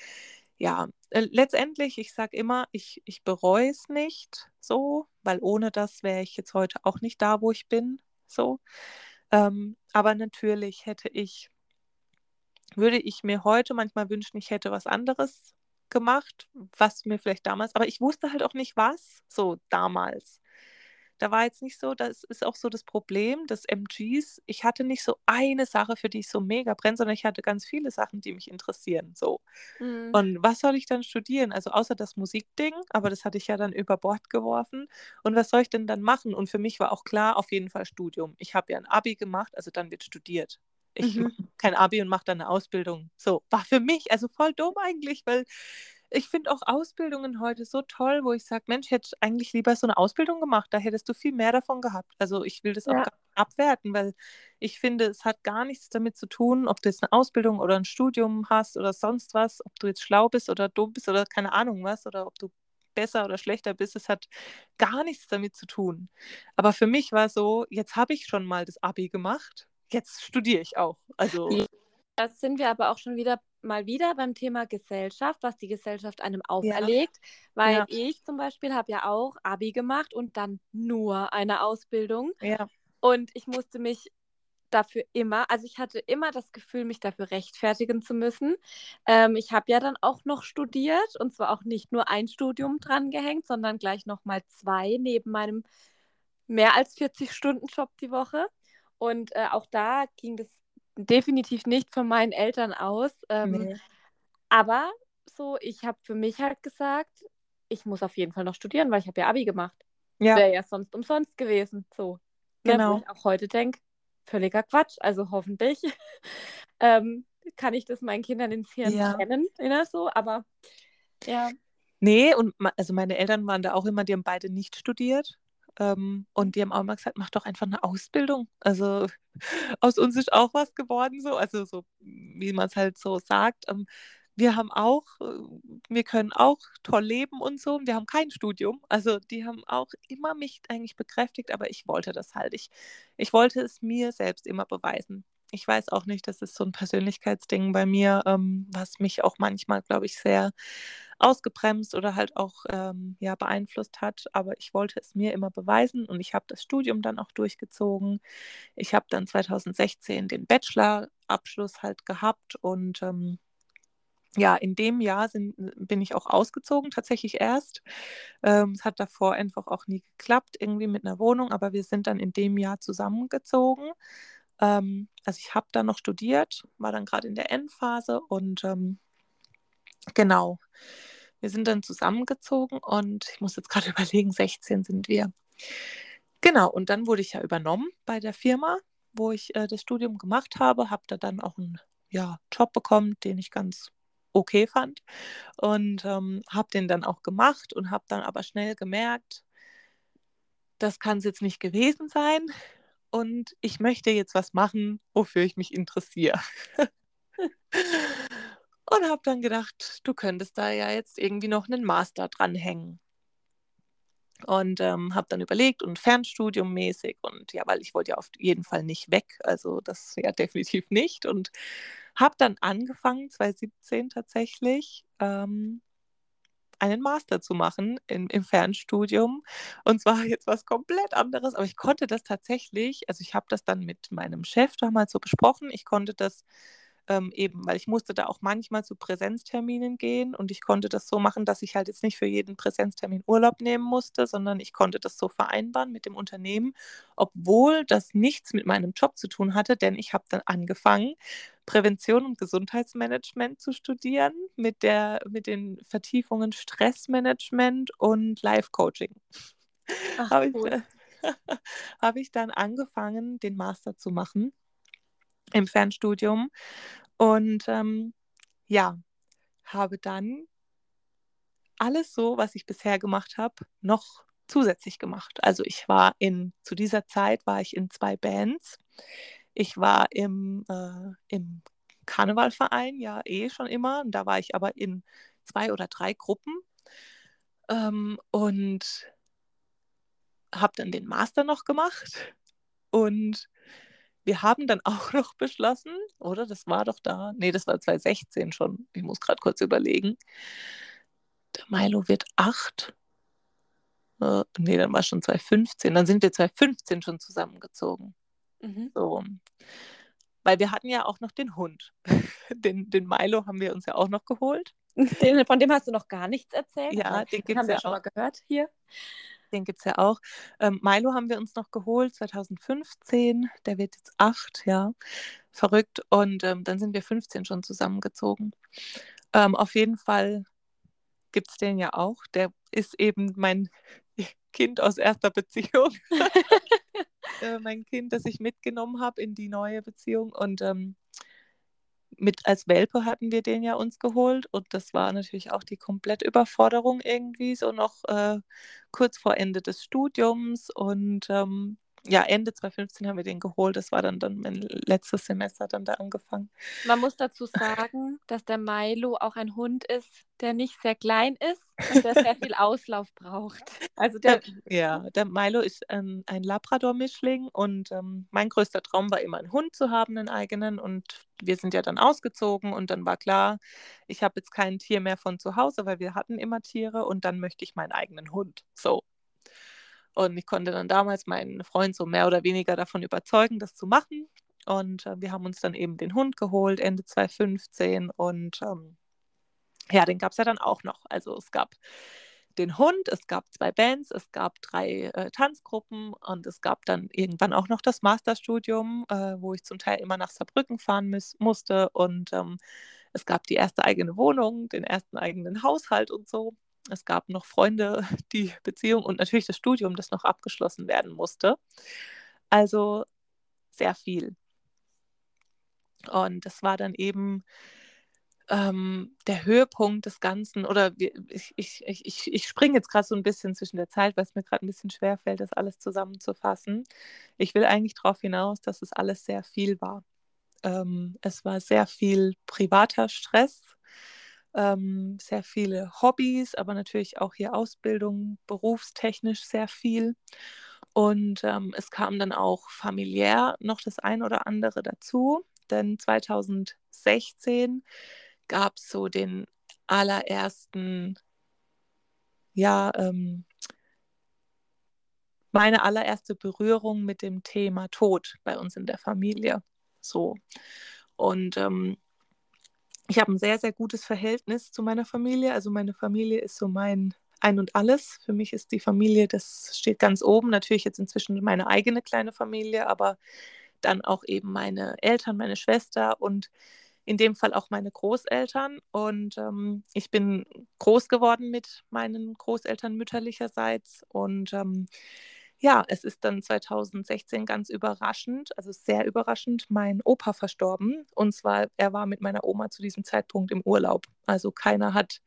Speaker 1: ja, äh, letztendlich, ich sage immer, ich, ich bereue es nicht so, weil ohne das wäre ich jetzt heute auch nicht da, wo ich bin, so. Ähm, aber natürlich hätte ich, würde ich mir heute manchmal wünschen, ich hätte was anderes gemacht, was mir vielleicht damals, aber ich wusste halt auch nicht was, so damals da war jetzt nicht so, das ist auch so das Problem des MGs. Ich hatte nicht so eine Sache, für die ich so mega brenne, sondern ich hatte ganz viele Sachen, die mich interessieren. So. Mhm. Und was soll ich dann studieren? Also außer das Musikding, aber das hatte ich ja dann über Bord geworfen. Und was soll ich denn dann machen? Und für mich war auch klar, auf jeden Fall Studium. Ich habe ja ein Abi gemacht, also dann wird studiert. Ich mhm. mache kein Abi und mache dann eine Ausbildung. So, war für mich also voll dumm eigentlich, weil ich finde auch Ausbildungen heute so toll, wo ich sage, Mensch, hätte eigentlich lieber so eine Ausbildung gemacht, da hättest du viel mehr davon gehabt. Also ich will das ja. auch abwerten, weil ich finde, es hat gar nichts damit zu tun, ob du jetzt eine Ausbildung oder ein Studium hast oder sonst was, ob du jetzt schlau bist oder dumm bist oder keine Ahnung was oder ob du besser oder schlechter bist, es hat gar nichts damit zu tun. Aber für mich war so, jetzt habe ich schon mal das Abi gemacht, jetzt studiere ich auch. Also
Speaker 2: da sind wir aber auch schon wieder mal wieder beim Thema Gesellschaft, was die Gesellschaft einem auferlegt, ja. weil ja. ich zum Beispiel habe ja auch Abi gemacht und dann nur eine Ausbildung.
Speaker 1: Ja.
Speaker 2: Und ich musste mich dafür immer, also ich hatte immer das Gefühl, mich dafür rechtfertigen zu müssen. Ähm, ich habe ja dann auch noch studiert und zwar auch nicht nur ein Studium dran gehängt, sondern gleich noch mal zwei neben meinem mehr als 40 Stunden Job die Woche. Und äh, auch da ging das definitiv nicht von meinen Eltern aus. Ähm, nee. Aber so, ich habe für mich halt gesagt, ich muss auf jeden Fall noch studieren, weil ich habe ja Abi gemacht. Ja. Wäre ja sonst umsonst gewesen. So. Ne, genau. Ich auch heute denke, völliger Quatsch. Also hoffentlich ähm, kann ich das meinen Kindern ins Hirn ja. kennen, ne, so, aber ja.
Speaker 1: Nee, und also meine Eltern waren da auch immer, die haben beide nicht studiert. Ähm, und die haben auch immer gesagt, mach doch einfach eine Ausbildung. Also aus uns ist auch was geworden, so, also so, wie man es halt so sagt. Ähm, wir haben auch, äh, wir können auch toll leben und so. Wir haben kein Studium. Also die haben auch immer mich eigentlich bekräftigt, aber ich wollte das halt. Ich, ich wollte es mir selbst immer beweisen. Ich weiß auch nicht, das ist so ein Persönlichkeitsding bei mir, ähm, was mich auch manchmal, glaube ich, sehr ausgebremst oder halt auch ähm, ja, beeinflusst hat. Aber ich wollte es mir immer beweisen und ich habe das Studium dann auch durchgezogen. Ich habe dann 2016 den Bachelorabschluss halt gehabt und ähm, ja, in dem Jahr sind, bin ich auch ausgezogen, tatsächlich erst. Ähm, es hat davor einfach auch nie geklappt, irgendwie mit einer Wohnung, aber wir sind dann in dem Jahr zusammengezogen. Ähm, also ich habe dann noch studiert, war dann gerade in der Endphase und ähm, genau, wir sind dann zusammengezogen und ich muss jetzt gerade überlegen, 16 sind wir. Genau, und dann wurde ich ja übernommen bei der Firma, wo ich äh, das Studium gemacht habe, habe da dann auch einen ja, Job bekommen, den ich ganz okay fand. Und ähm, habe den dann auch gemacht und habe dann aber schnell gemerkt, das kann es jetzt nicht gewesen sein. Und ich möchte jetzt was machen, wofür ich mich interessiere. und habe dann gedacht, du könntest da ja jetzt irgendwie noch einen Master dranhängen. Und ähm, habe dann überlegt und Fernstudium mäßig und ja, weil ich wollte ja auf jeden Fall nicht weg, also das ja definitiv nicht. Und habe dann angefangen, 2017 tatsächlich, ähm, einen Master zu machen in, im Fernstudium. Und zwar jetzt was komplett anderes, aber ich konnte das tatsächlich, also ich habe das dann mit meinem Chef damals so besprochen, ich konnte das ähm, eben, weil ich musste da auch manchmal zu Präsenzterminen gehen und ich konnte das so machen, dass ich halt jetzt nicht für jeden Präsenztermin Urlaub nehmen musste, sondern ich konnte das so vereinbaren mit dem Unternehmen, obwohl das nichts mit meinem Job zu tun hatte, denn ich habe dann angefangen, Prävention und Gesundheitsmanagement zu studieren mit, der, mit den Vertiefungen Stressmanagement und Life-Coaching. Habe cool. ich, hab ich dann angefangen, den Master zu machen im Fernstudium. Und ähm, ja, habe dann alles so, was ich bisher gemacht habe, noch zusätzlich gemacht. Also ich war in, zu dieser Zeit war ich in zwei Bands. Ich war im, äh, im Karnevalverein, ja eh schon immer. Und da war ich aber in zwei oder drei Gruppen. Ähm, und habe dann den Master noch gemacht. Und wir haben dann auch noch beschlossen, oder? Das war doch da. Nee, das war 2016 schon. Ich muss gerade kurz überlegen. Der Milo wird acht. Äh, nee, dann war es schon 2015. Dann sind wir 2015 schon zusammengezogen. Mhm. So. Weil wir hatten ja auch noch den Hund. Den, den Milo haben wir uns ja auch noch geholt.
Speaker 2: Den, von dem hast du noch gar nichts erzählt.
Speaker 1: Ja,
Speaker 2: den, den haben wir ja schon mal gehört hier
Speaker 1: den gibt es ja auch. Ähm, Milo haben wir uns noch geholt, 2015. Der wird jetzt acht, ja. Verrückt. Und ähm, dann sind wir 15 schon zusammengezogen. Ähm, auf jeden Fall gibt es den ja auch. Der ist eben mein Kind aus erster Beziehung. äh, mein Kind, das ich mitgenommen habe in die neue Beziehung. Und ähm, mit als Welpe hatten wir den ja uns geholt und das war natürlich auch die komplette Überforderung irgendwie, so noch äh, kurz vor Ende des Studiums und ähm, ja, Ende 2015 haben wir den geholt. Das war dann, dann mein letztes Semester dann da angefangen.
Speaker 2: Man muss dazu sagen, dass der Milo auch ein Hund ist, der nicht sehr klein ist und der sehr viel Auslauf braucht.
Speaker 1: Also der, ja, der Milo ist ein, ein Labrador-Mischling und ähm, mein größter Traum war immer einen Hund zu haben, einen eigenen. Und wir sind ja dann ausgezogen und dann war klar, ich habe jetzt kein Tier mehr von zu Hause, weil wir hatten immer Tiere und dann möchte ich meinen eigenen Hund. So. Und ich konnte dann damals meinen Freund so mehr oder weniger davon überzeugen, das zu machen. Und äh, wir haben uns dann eben den Hund geholt, Ende 2015. Und ähm, ja, den gab es ja dann auch noch. Also es gab den Hund, es gab zwei Bands, es gab drei äh, Tanzgruppen und es gab dann irgendwann auch noch das Masterstudium, äh, wo ich zum Teil immer nach Saarbrücken fahren muss, musste. Und ähm, es gab die erste eigene Wohnung, den ersten eigenen Haushalt und so. Es gab noch Freunde, die Beziehung und natürlich das Studium, das noch abgeschlossen werden musste. Also sehr viel. Und das war dann eben ähm, der Höhepunkt des Ganzen, oder ich, ich, ich, ich springe jetzt gerade so ein bisschen zwischen der Zeit, weil es mir gerade ein bisschen schwer fällt, das alles zusammenzufassen. Ich will eigentlich darauf hinaus, dass es alles sehr viel war. Ähm, es war sehr viel privater Stress, ähm, sehr viele Hobbys, aber natürlich auch hier Ausbildung, berufstechnisch sehr viel. Und ähm, es kam dann auch familiär noch das ein oder andere dazu, denn 2016 gab es so den allerersten, ja, ähm, meine allererste Berührung mit dem Thema Tod bei uns in der Familie. So. Und ähm, ich habe ein sehr, sehr gutes Verhältnis zu meiner Familie. Also meine Familie ist so mein Ein und alles. Für mich ist die Familie, das steht ganz oben. Natürlich jetzt inzwischen meine eigene kleine Familie, aber dann auch eben meine Eltern, meine Schwester und in dem Fall auch meine Großeltern. Und ähm, ich bin groß geworden mit meinen Großeltern mütterlicherseits. Und ähm, ja, es ist dann 2016 ganz überraschend, also sehr überraschend, mein Opa verstorben. Und zwar, er war mit meiner Oma zu diesem Zeitpunkt im Urlaub. Also keiner hat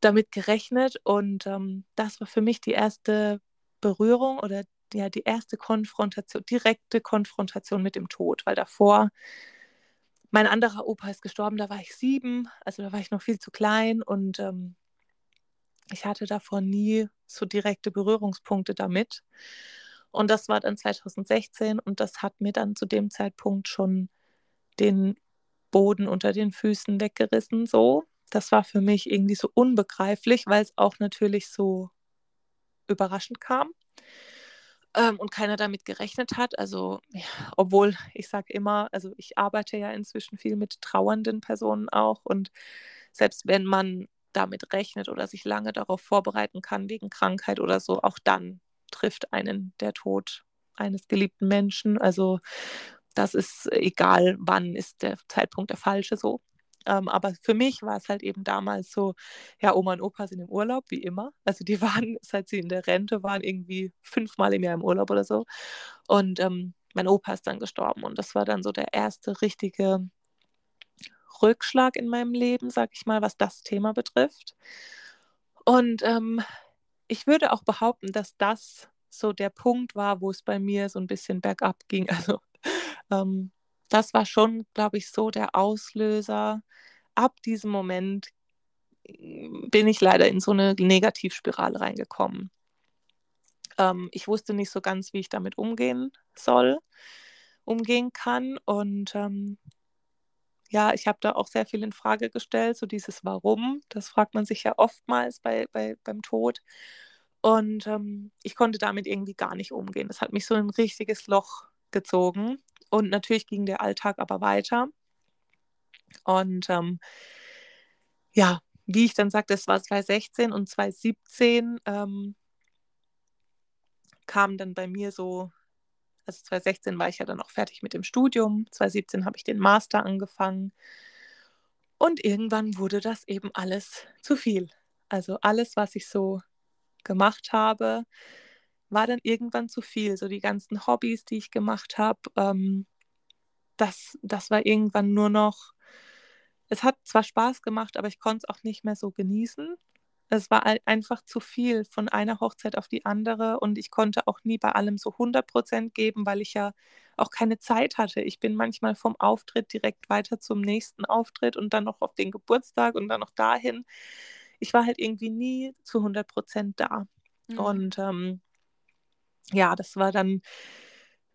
Speaker 1: damit gerechnet. Und ähm, das war für mich die erste Berührung oder ja die erste Konfrontation, direkte Konfrontation mit dem Tod, weil davor mein anderer Opa ist gestorben, da war ich sieben, also da war ich noch viel zu klein und ähm, ich hatte davor nie so direkte Berührungspunkte damit. Und das war dann 2016 und das hat mir dann zu dem Zeitpunkt schon den Boden unter den Füßen weggerissen. So, das war für mich irgendwie so unbegreiflich, weil es auch natürlich so überraschend kam ähm, und keiner damit gerechnet hat. Also, ja, obwohl ich sage immer, also ich arbeite ja inzwischen viel mit trauernden Personen auch und selbst wenn man damit rechnet oder sich lange darauf vorbereiten kann wegen Krankheit oder so, auch dann trifft einen der Tod eines geliebten Menschen. Also das ist egal, wann ist der Zeitpunkt der falsche so. Ähm, aber für mich war es halt eben damals so, ja, Oma und Opa sind im Urlaub, wie immer. Also die waren, seit sie in der Rente waren, irgendwie fünfmal im Jahr im Urlaub oder so. Und ähm, mein Opa ist dann gestorben. Und das war dann so der erste richtige Rückschlag in meinem Leben, sag ich mal, was das Thema betrifft. Und ähm, ich würde auch behaupten, dass das so der Punkt war, wo es bei mir so ein bisschen bergab ging. Also ähm, das war schon, glaube ich, so der Auslöser. Ab diesem Moment mm, bin ich leider in so eine Negativspirale reingekommen. Ähm, ich wusste nicht so ganz, wie ich damit umgehen soll, umgehen kann. Und ähm, ja, ich habe da auch sehr viel in Frage gestellt, so dieses Warum. Das fragt man sich ja oftmals bei, bei, beim Tod. Und ähm, ich konnte damit irgendwie gar nicht umgehen. Das hat mich so ein richtiges Loch gezogen. Und natürlich ging der Alltag aber weiter. Und ähm, ja, wie ich dann sagte, es war 2016 und 2017 ähm, kam dann bei mir so, also 2016 war ich ja dann auch fertig mit dem Studium, 2017 habe ich den Master angefangen und irgendwann wurde das eben alles zu viel. Also alles, was ich so gemacht habe, war dann irgendwann zu viel. So die ganzen Hobbys, die ich gemacht habe, ähm, das, das war irgendwann nur noch, es hat zwar Spaß gemacht, aber ich konnte es auch nicht mehr so genießen. Es war einfach zu viel von einer Hochzeit auf die andere und ich konnte auch nie bei allem so 100 Prozent geben, weil ich ja auch keine Zeit hatte. Ich bin manchmal vom Auftritt direkt weiter zum nächsten Auftritt und dann noch auf den Geburtstag und dann noch dahin. Ich war halt irgendwie nie zu 100 Prozent da. Mhm. Und ähm, ja, das war dann,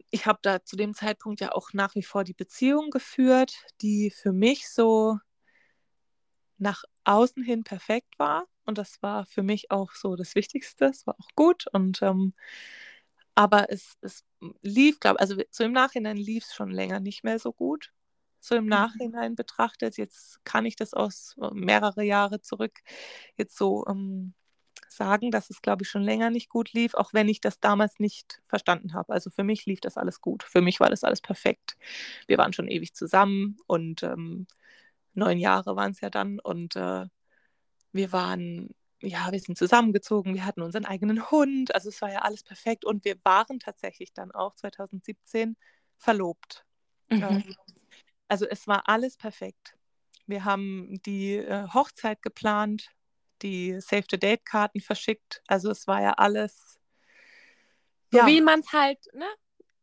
Speaker 1: ich habe da zu dem Zeitpunkt ja auch nach wie vor die Beziehung geführt, die für mich so nach außen hin perfekt war. Und das war für mich auch so das Wichtigste. Es war auch gut. Und ähm, aber es, es lief, glaube ich, also so im Nachhinein lief es schon länger nicht mehr so gut. So im mhm. Nachhinein betrachtet, jetzt kann ich das aus äh, mehrere Jahre zurück jetzt so ähm, sagen, dass es, glaube ich, schon länger nicht gut lief, auch wenn ich das damals nicht verstanden habe. Also für mich lief das alles gut. Für mich war das alles perfekt. Wir waren schon ewig zusammen und ähm, neun Jahre waren es ja dann und äh, wir waren, ja, wir sind zusammengezogen, wir hatten unseren eigenen Hund, also es war ja alles perfekt und wir waren tatsächlich dann auch 2017 verlobt. Mhm. Ähm, also es war alles perfekt. wir haben die äh, Hochzeit geplant, die Save the Date Karten verschickt. Also es war ja alles.
Speaker 2: So ja. wie man es halt, ne?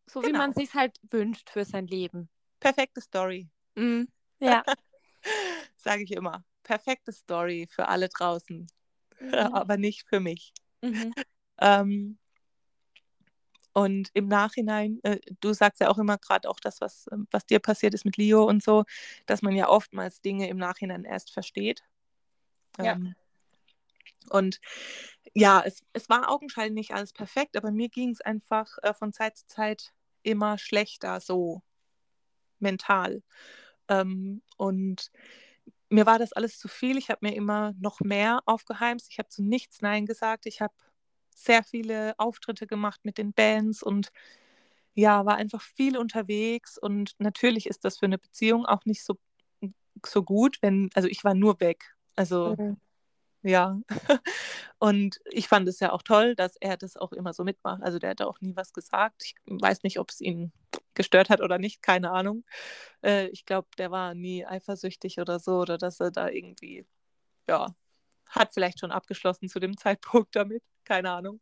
Speaker 2: So genau. wie man sich halt wünscht für sein Leben.
Speaker 1: Perfekte Story.
Speaker 2: Mhm. Ja.
Speaker 1: Sage ich immer. Perfekte Story für alle draußen. Mhm. Aber nicht für mich. Mhm. Ähm, und im Nachhinein, äh, du sagst ja auch immer gerade auch das, was, ähm, was dir passiert ist mit Leo und so, dass man ja oftmals Dinge im Nachhinein erst versteht. Ja. Ähm, und ja, es, es war augenscheinlich nicht alles perfekt, aber mir ging es einfach äh, von Zeit zu Zeit immer schlechter, so mental. Ähm, und mir war das alles zu viel. Ich habe mir immer noch mehr aufgeheimst. Ich habe zu nichts Nein gesagt. Ich habe sehr viele Auftritte gemacht mit den Bands und ja, war einfach viel unterwegs und natürlich ist das für eine Beziehung auch nicht so, so gut, wenn, also ich war nur weg. Also mhm. ja. Und ich fand es ja auch toll, dass er das auch immer so mitmacht. Also der hat auch nie was gesagt. Ich weiß nicht, ob es ihn gestört hat oder nicht, keine Ahnung. Äh, ich glaube, der war nie eifersüchtig oder so oder dass er da irgendwie, ja, hat vielleicht schon abgeschlossen zu dem Zeitpunkt damit, keine Ahnung.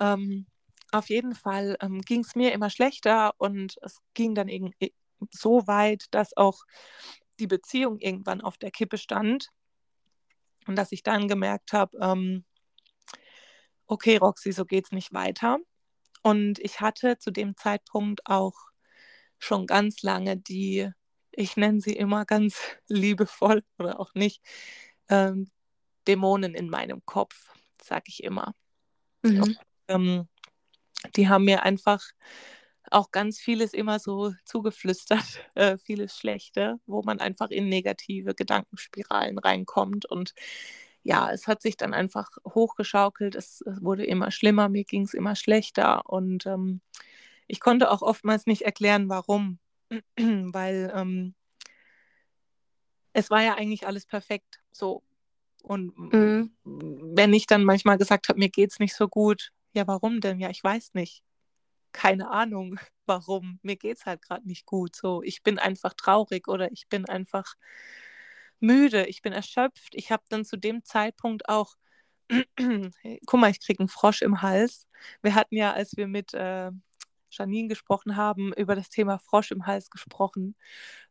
Speaker 1: Ähm, auf jeden Fall ähm, ging es mir immer schlechter und es ging dann irgendwie so weit, dass auch die Beziehung irgendwann auf der Kippe stand und dass ich dann gemerkt habe, ähm, okay, Roxy, so geht es nicht weiter. Und ich hatte zu dem Zeitpunkt auch schon ganz lange die, ich nenne sie immer ganz liebevoll oder auch nicht, ähm, Dämonen in meinem Kopf, sage ich immer. Mhm. Und, ähm, die haben mir einfach auch ganz vieles immer so zugeflüstert, äh, vieles Schlechte, wo man einfach in negative Gedankenspiralen reinkommt. Und ja, es hat sich dann einfach hochgeschaukelt, es, es wurde immer schlimmer, mir ging es immer schlechter. Und ähm, ich konnte auch oftmals nicht erklären, warum, weil ähm, es war ja eigentlich alles perfekt. So, und mhm. wenn ich dann manchmal gesagt habe, mir geht es nicht so gut, ja, warum denn? Ja, ich weiß nicht. Keine Ahnung, warum. Mir geht es halt gerade nicht gut. So, ich bin einfach traurig oder ich bin einfach müde, ich bin erschöpft. Ich habe dann zu dem Zeitpunkt auch, guck mal, ich kriege einen Frosch im Hals. Wir hatten ja, als wir mit äh, Janine gesprochen haben, über das Thema Frosch im Hals gesprochen.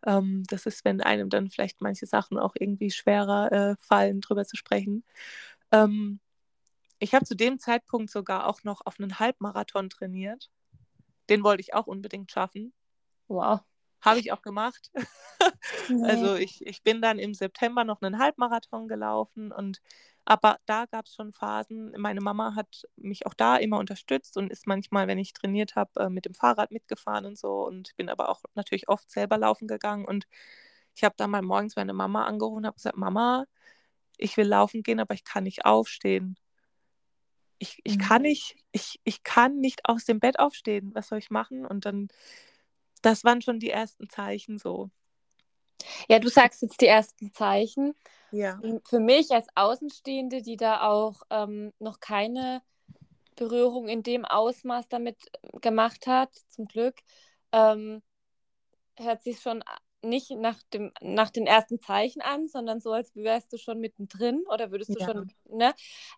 Speaker 1: Ähm, das ist, wenn einem dann vielleicht manche Sachen auch irgendwie schwerer äh, fallen, drüber zu sprechen. Ähm, ich habe zu dem Zeitpunkt sogar auch noch auf einen Halbmarathon trainiert. Den wollte ich auch unbedingt schaffen.
Speaker 2: Wow.
Speaker 1: Habe ich auch gemacht. Nee. Also ich, ich bin dann im September noch einen Halbmarathon gelaufen und aber da gab es schon Phasen. Meine Mama hat mich auch da immer unterstützt und ist manchmal, wenn ich trainiert habe, äh, mit dem Fahrrad mitgefahren und so. Und bin aber auch natürlich oft selber laufen gegangen. Und ich habe dann mal morgens meine Mama angerufen und habe gesagt, Mama, ich will laufen gehen, aber ich kann nicht aufstehen. Ich, ich, mhm. kann nicht, ich, ich kann nicht aus dem Bett aufstehen. Was soll ich machen? Und dann, das waren schon die ersten Zeichen so.
Speaker 2: Ja, du sagst jetzt die ersten Zeichen.
Speaker 1: Ja.
Speaker 2: Für mich als Außenstehende, die da auch ähm, noch keine Berührung in dem Ausmaß damit äh, gemacht hat, zum Glück, ähm, hört sich schon nicht nach, dem, nach den ersten Zeichen an, sondern so, als wärst du schon mittendrin oder würdest du ja. schon, ne?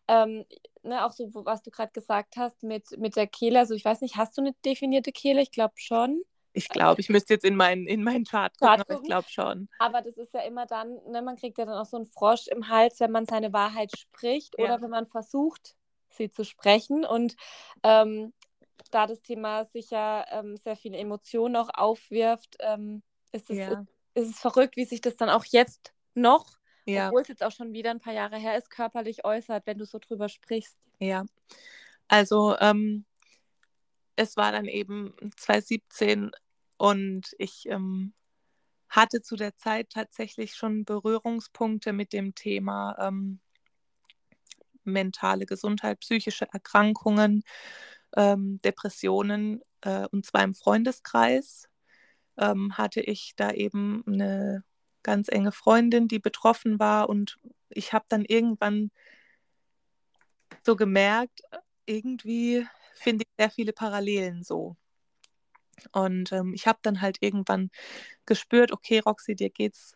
Speaker 2: Ähm, ne, auch so, was du gerade gesagt hast mit, mit der Kehle, also ich weiß nicht, hast du eine definierte Kehle? Ich glaube schon.
Speaker 1: Ich glaube, ich müsste jetzt in meinen, in meinen Chart gucken, Chart aber ich glaube schon.
Speaker 2: Aber das ist ja immer dann, ne, man kriegt ja dann auch so einen Frosch im Hals, wenn man seine Wahrheit spricht ja. oder wenn man versucht, sie zu sprechen. Und ähm, da das Thema sicher ähm, sehr viele Emotionen auch aufwirft, ähm, ist, es, ja. ist es verrückt, wie sich das dann auch jetzt noch, ja. obwohl es jetzt auch schon wieder ein paar Jahre her ist, körperlich äußert, wenn du so drüber sprichst.
Speaker 1: Ja, also ähm, es war dann eben 2017 und ich ähm, hatte zu der Zeit tatsächlich schon Berührungspunkte mit dem Thema ähm, mentale Gesundheit, psychische Erkrankungen, ähm, Depressionen. Äh, und zwar im Freundeskreis ähm, hatte ich da eben eine ganz enge Freundin, die betroffen war. Und ich habe dann irgendwann so gemerkt, irgendwie finde ich sehr viele Parallelen so. Und ähm, ich habe dann halt irgendwann gespürt, okay, Roxy, dir geht's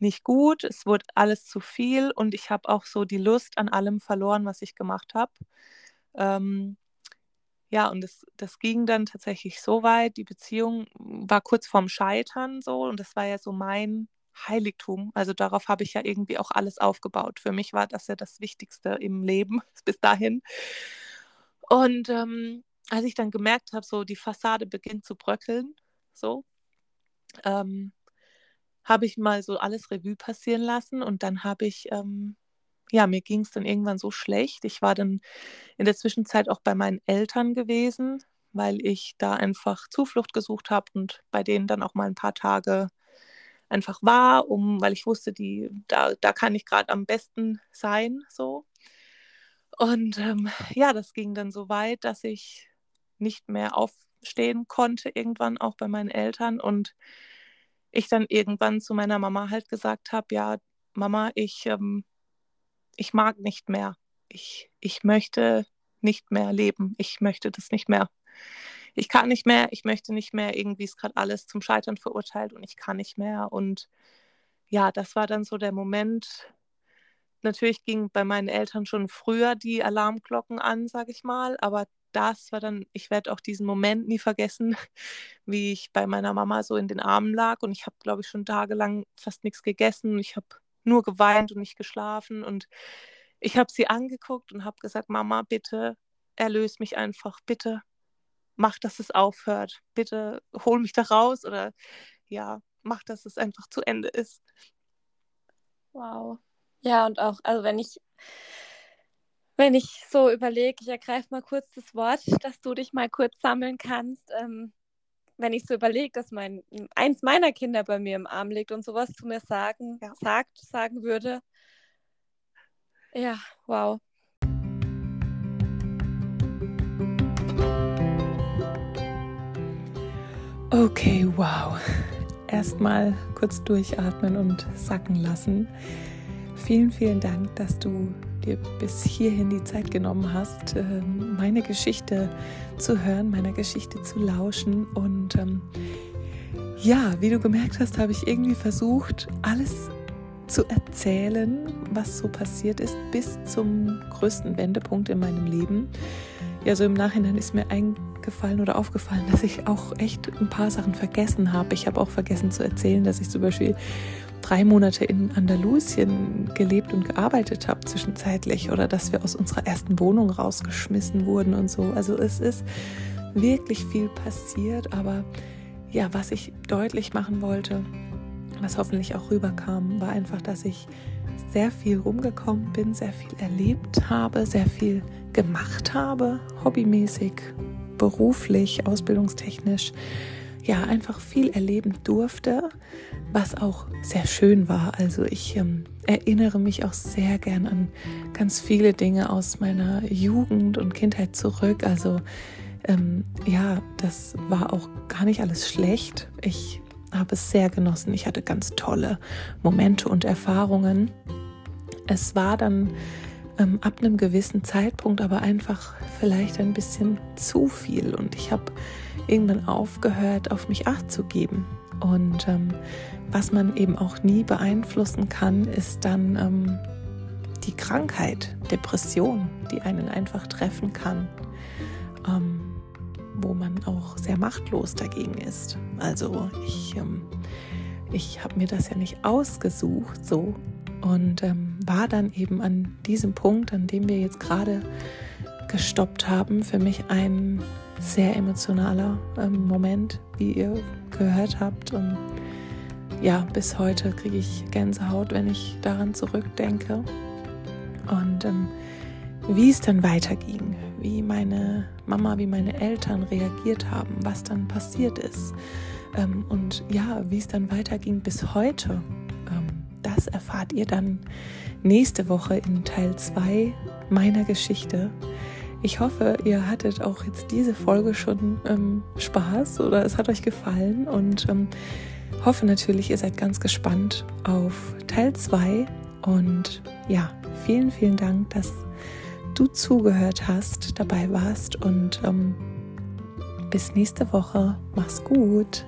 Speaker 1: nicht gut. Es wurde alles zu viel und ich habe auch so die Lust an allem verloren, was ich gemacht habe. Ähm, ja, und das, das ging dann tatsächlich so weit. Die Beziehung war kurz vorm Scheitern so und das war ja so mein Heiligtum. Also darauf habe ich ja irgendwie auch alles aufgebaut. Für mich war das ja das Wichtigste im Leben bis dahin. Und ähm, als ich dann gemerkt habe, so die Fassade beginnt zu bröckeln, so, ähm, habe ich mal so alles Revue passieren lassen und dann habe ich, ähm, ja, mir ging es dann irgendwann so schlecht. Ich war dann in der Zwischenzeit auch bei meinen Eltern gewesen, weil ich da einfach Zuflucht gesucht habe und bei denen dann auch mal ein paar Tage einfach war, um, weil ich wusste, die, da, da kann ich gerade am besten sein, so. Und ähm, ja, das ging dann so weit, dass ich nicht mehr aufstehen konnte, irgendwann auch bei meinen Eltern. Und ich dann irgendwann zu meiner Mama halt gesagt habe, ja, Mama, ich, ähm, ich mag nicht mehr. Ich, ich möchte nicht mehr leben. Ich möchte das nicht mehr. Ich kann nicht mehr, ich möchte nicht mehr. Irgendwie ist gerade alles zum Scheitern verurteilt und ich kann nicht mehr. Und ja, das war dann so der Moment. Natürlich ging bei meinen Eltern schon früher die Alarmglocken an, sage ich mal, aber das war dann, ich werde auch diesen Moment nie vergessen, wie ich bei meiner Mama so in den Armen lag und ich habe, glaube ich, schon tagelang fast nichts gegessen. Ich habe nur geweint und nicht geschlafen und ich habe sie angeguckt und habe gesagt, Mama, bitte erlöse mich einfach, bitte mach, dass es aufhört, bitte hol mich da raus oder ja, mach, dass es einfach zu Ende ist.
Speaker 2: Wow. Ja, und auch, also wenn ich wenn ich so überlege, ich ergreife mal kurz das Wort, dass du dich mal kurz sammeln kannst. Ähm, wenn ich so überlege, dass mein eins meiner Kinder bei mir im Arm liegt und sowas zu mir sagen, ja. sagt, sagen würde. Ja, wow.
Speaker 1: Okay, wow. Erstmal kurz durchatmen und sacken lassen. Vielen, vielen Dank, dass du dir bis hierhin die Zeit genommen hast, ähm, meine Geschichte zu hören, meiner Geschichte zu lauschen. Und ähm, ja, wie du gemerkt hast, habe ich irgendwie versucht, alles zu erzählen, was so passiert ist, bis zum größten Wendepunkt in meinem Leben. Ja, so im Nachhinein ist mir eingefallen oder aufgefallen, dass ich auch echt ein paar Sachen vergessen habe. Ich habe auch vergessen zu erzählen, dass ich zum Beispiel drei Monate in Andalusien gelebt und gearbeitet habe zwischenzeitlich oder dass wir aus unserer ersten Wohnung rausgeschmissen wurden und so. Also es ist wirklich viel passiert, aber ja, was ich deutlich machen wollte, was hoffentlich auch rüberkam, war einfach, dass ich sehr viel rumgekommen bin, sehr viel erlebt habe, sehr viel gemacht habe, hobbymäßig, beruflich, ausbildungstechnisch ja einfach viel erleben durfte, was auch sehr schön war. Also ich ähm, erinnere mich auch sehr gern an ganz viele Dinge aus meiner Jugend und Kindheit zurück. Also ähm, ja, das war auch gar nicht alles schlecht. Ich habe es sehr genossen. Ich hatte ganz tolle Momente und Erfahrungen. Es war dann ähm, ab einem gewissen Zeitpunkt aber einfach vielleicht ein bisschen zu viel und ich habe irgendwann aufgehört, auf mich acht zu geben. Und ähm, was man eben auch nie beeinflussen kann, ist dann ähm, die Krankheit, Depression, die einen einfach treffen kann, ähm, wo man auch sehr machtlos dagegen ist. Also ich, ähm, ich habe mir das ja nicht ausgesucht so und ähm, war dann eben an diesem Punkt, an dem wir jetzt gerade gestoppt haben, für mich ein sehr emotionaler ähm, Moment, wie ihr gehört habt. Und ja, bis heute kriege ich Gänsehaut, wenn ich daran zurückdenke. Und ähm, wie es dann weiterging, wie meine Mama, wie meine Eltern reagiert haben, was dann passiert ist. Ähm, und ja, wie es dann weiterging bis heute, ähm, das erfahrt ihr dann nächste Woche in Teil 2 meiner Geschichte. Ich hoffe, ihr hattet auch jetzt diese Folge schon ähm, Spaß oder es hat euch gefallen und ähm, hoffe natürlich, ihr seid ganz gespannt auf Teil 2. Und ja, vielen, vielen Dank, dass du zugehört hast, dabei warst und ähm, bis nächste Woche. Mach's gut.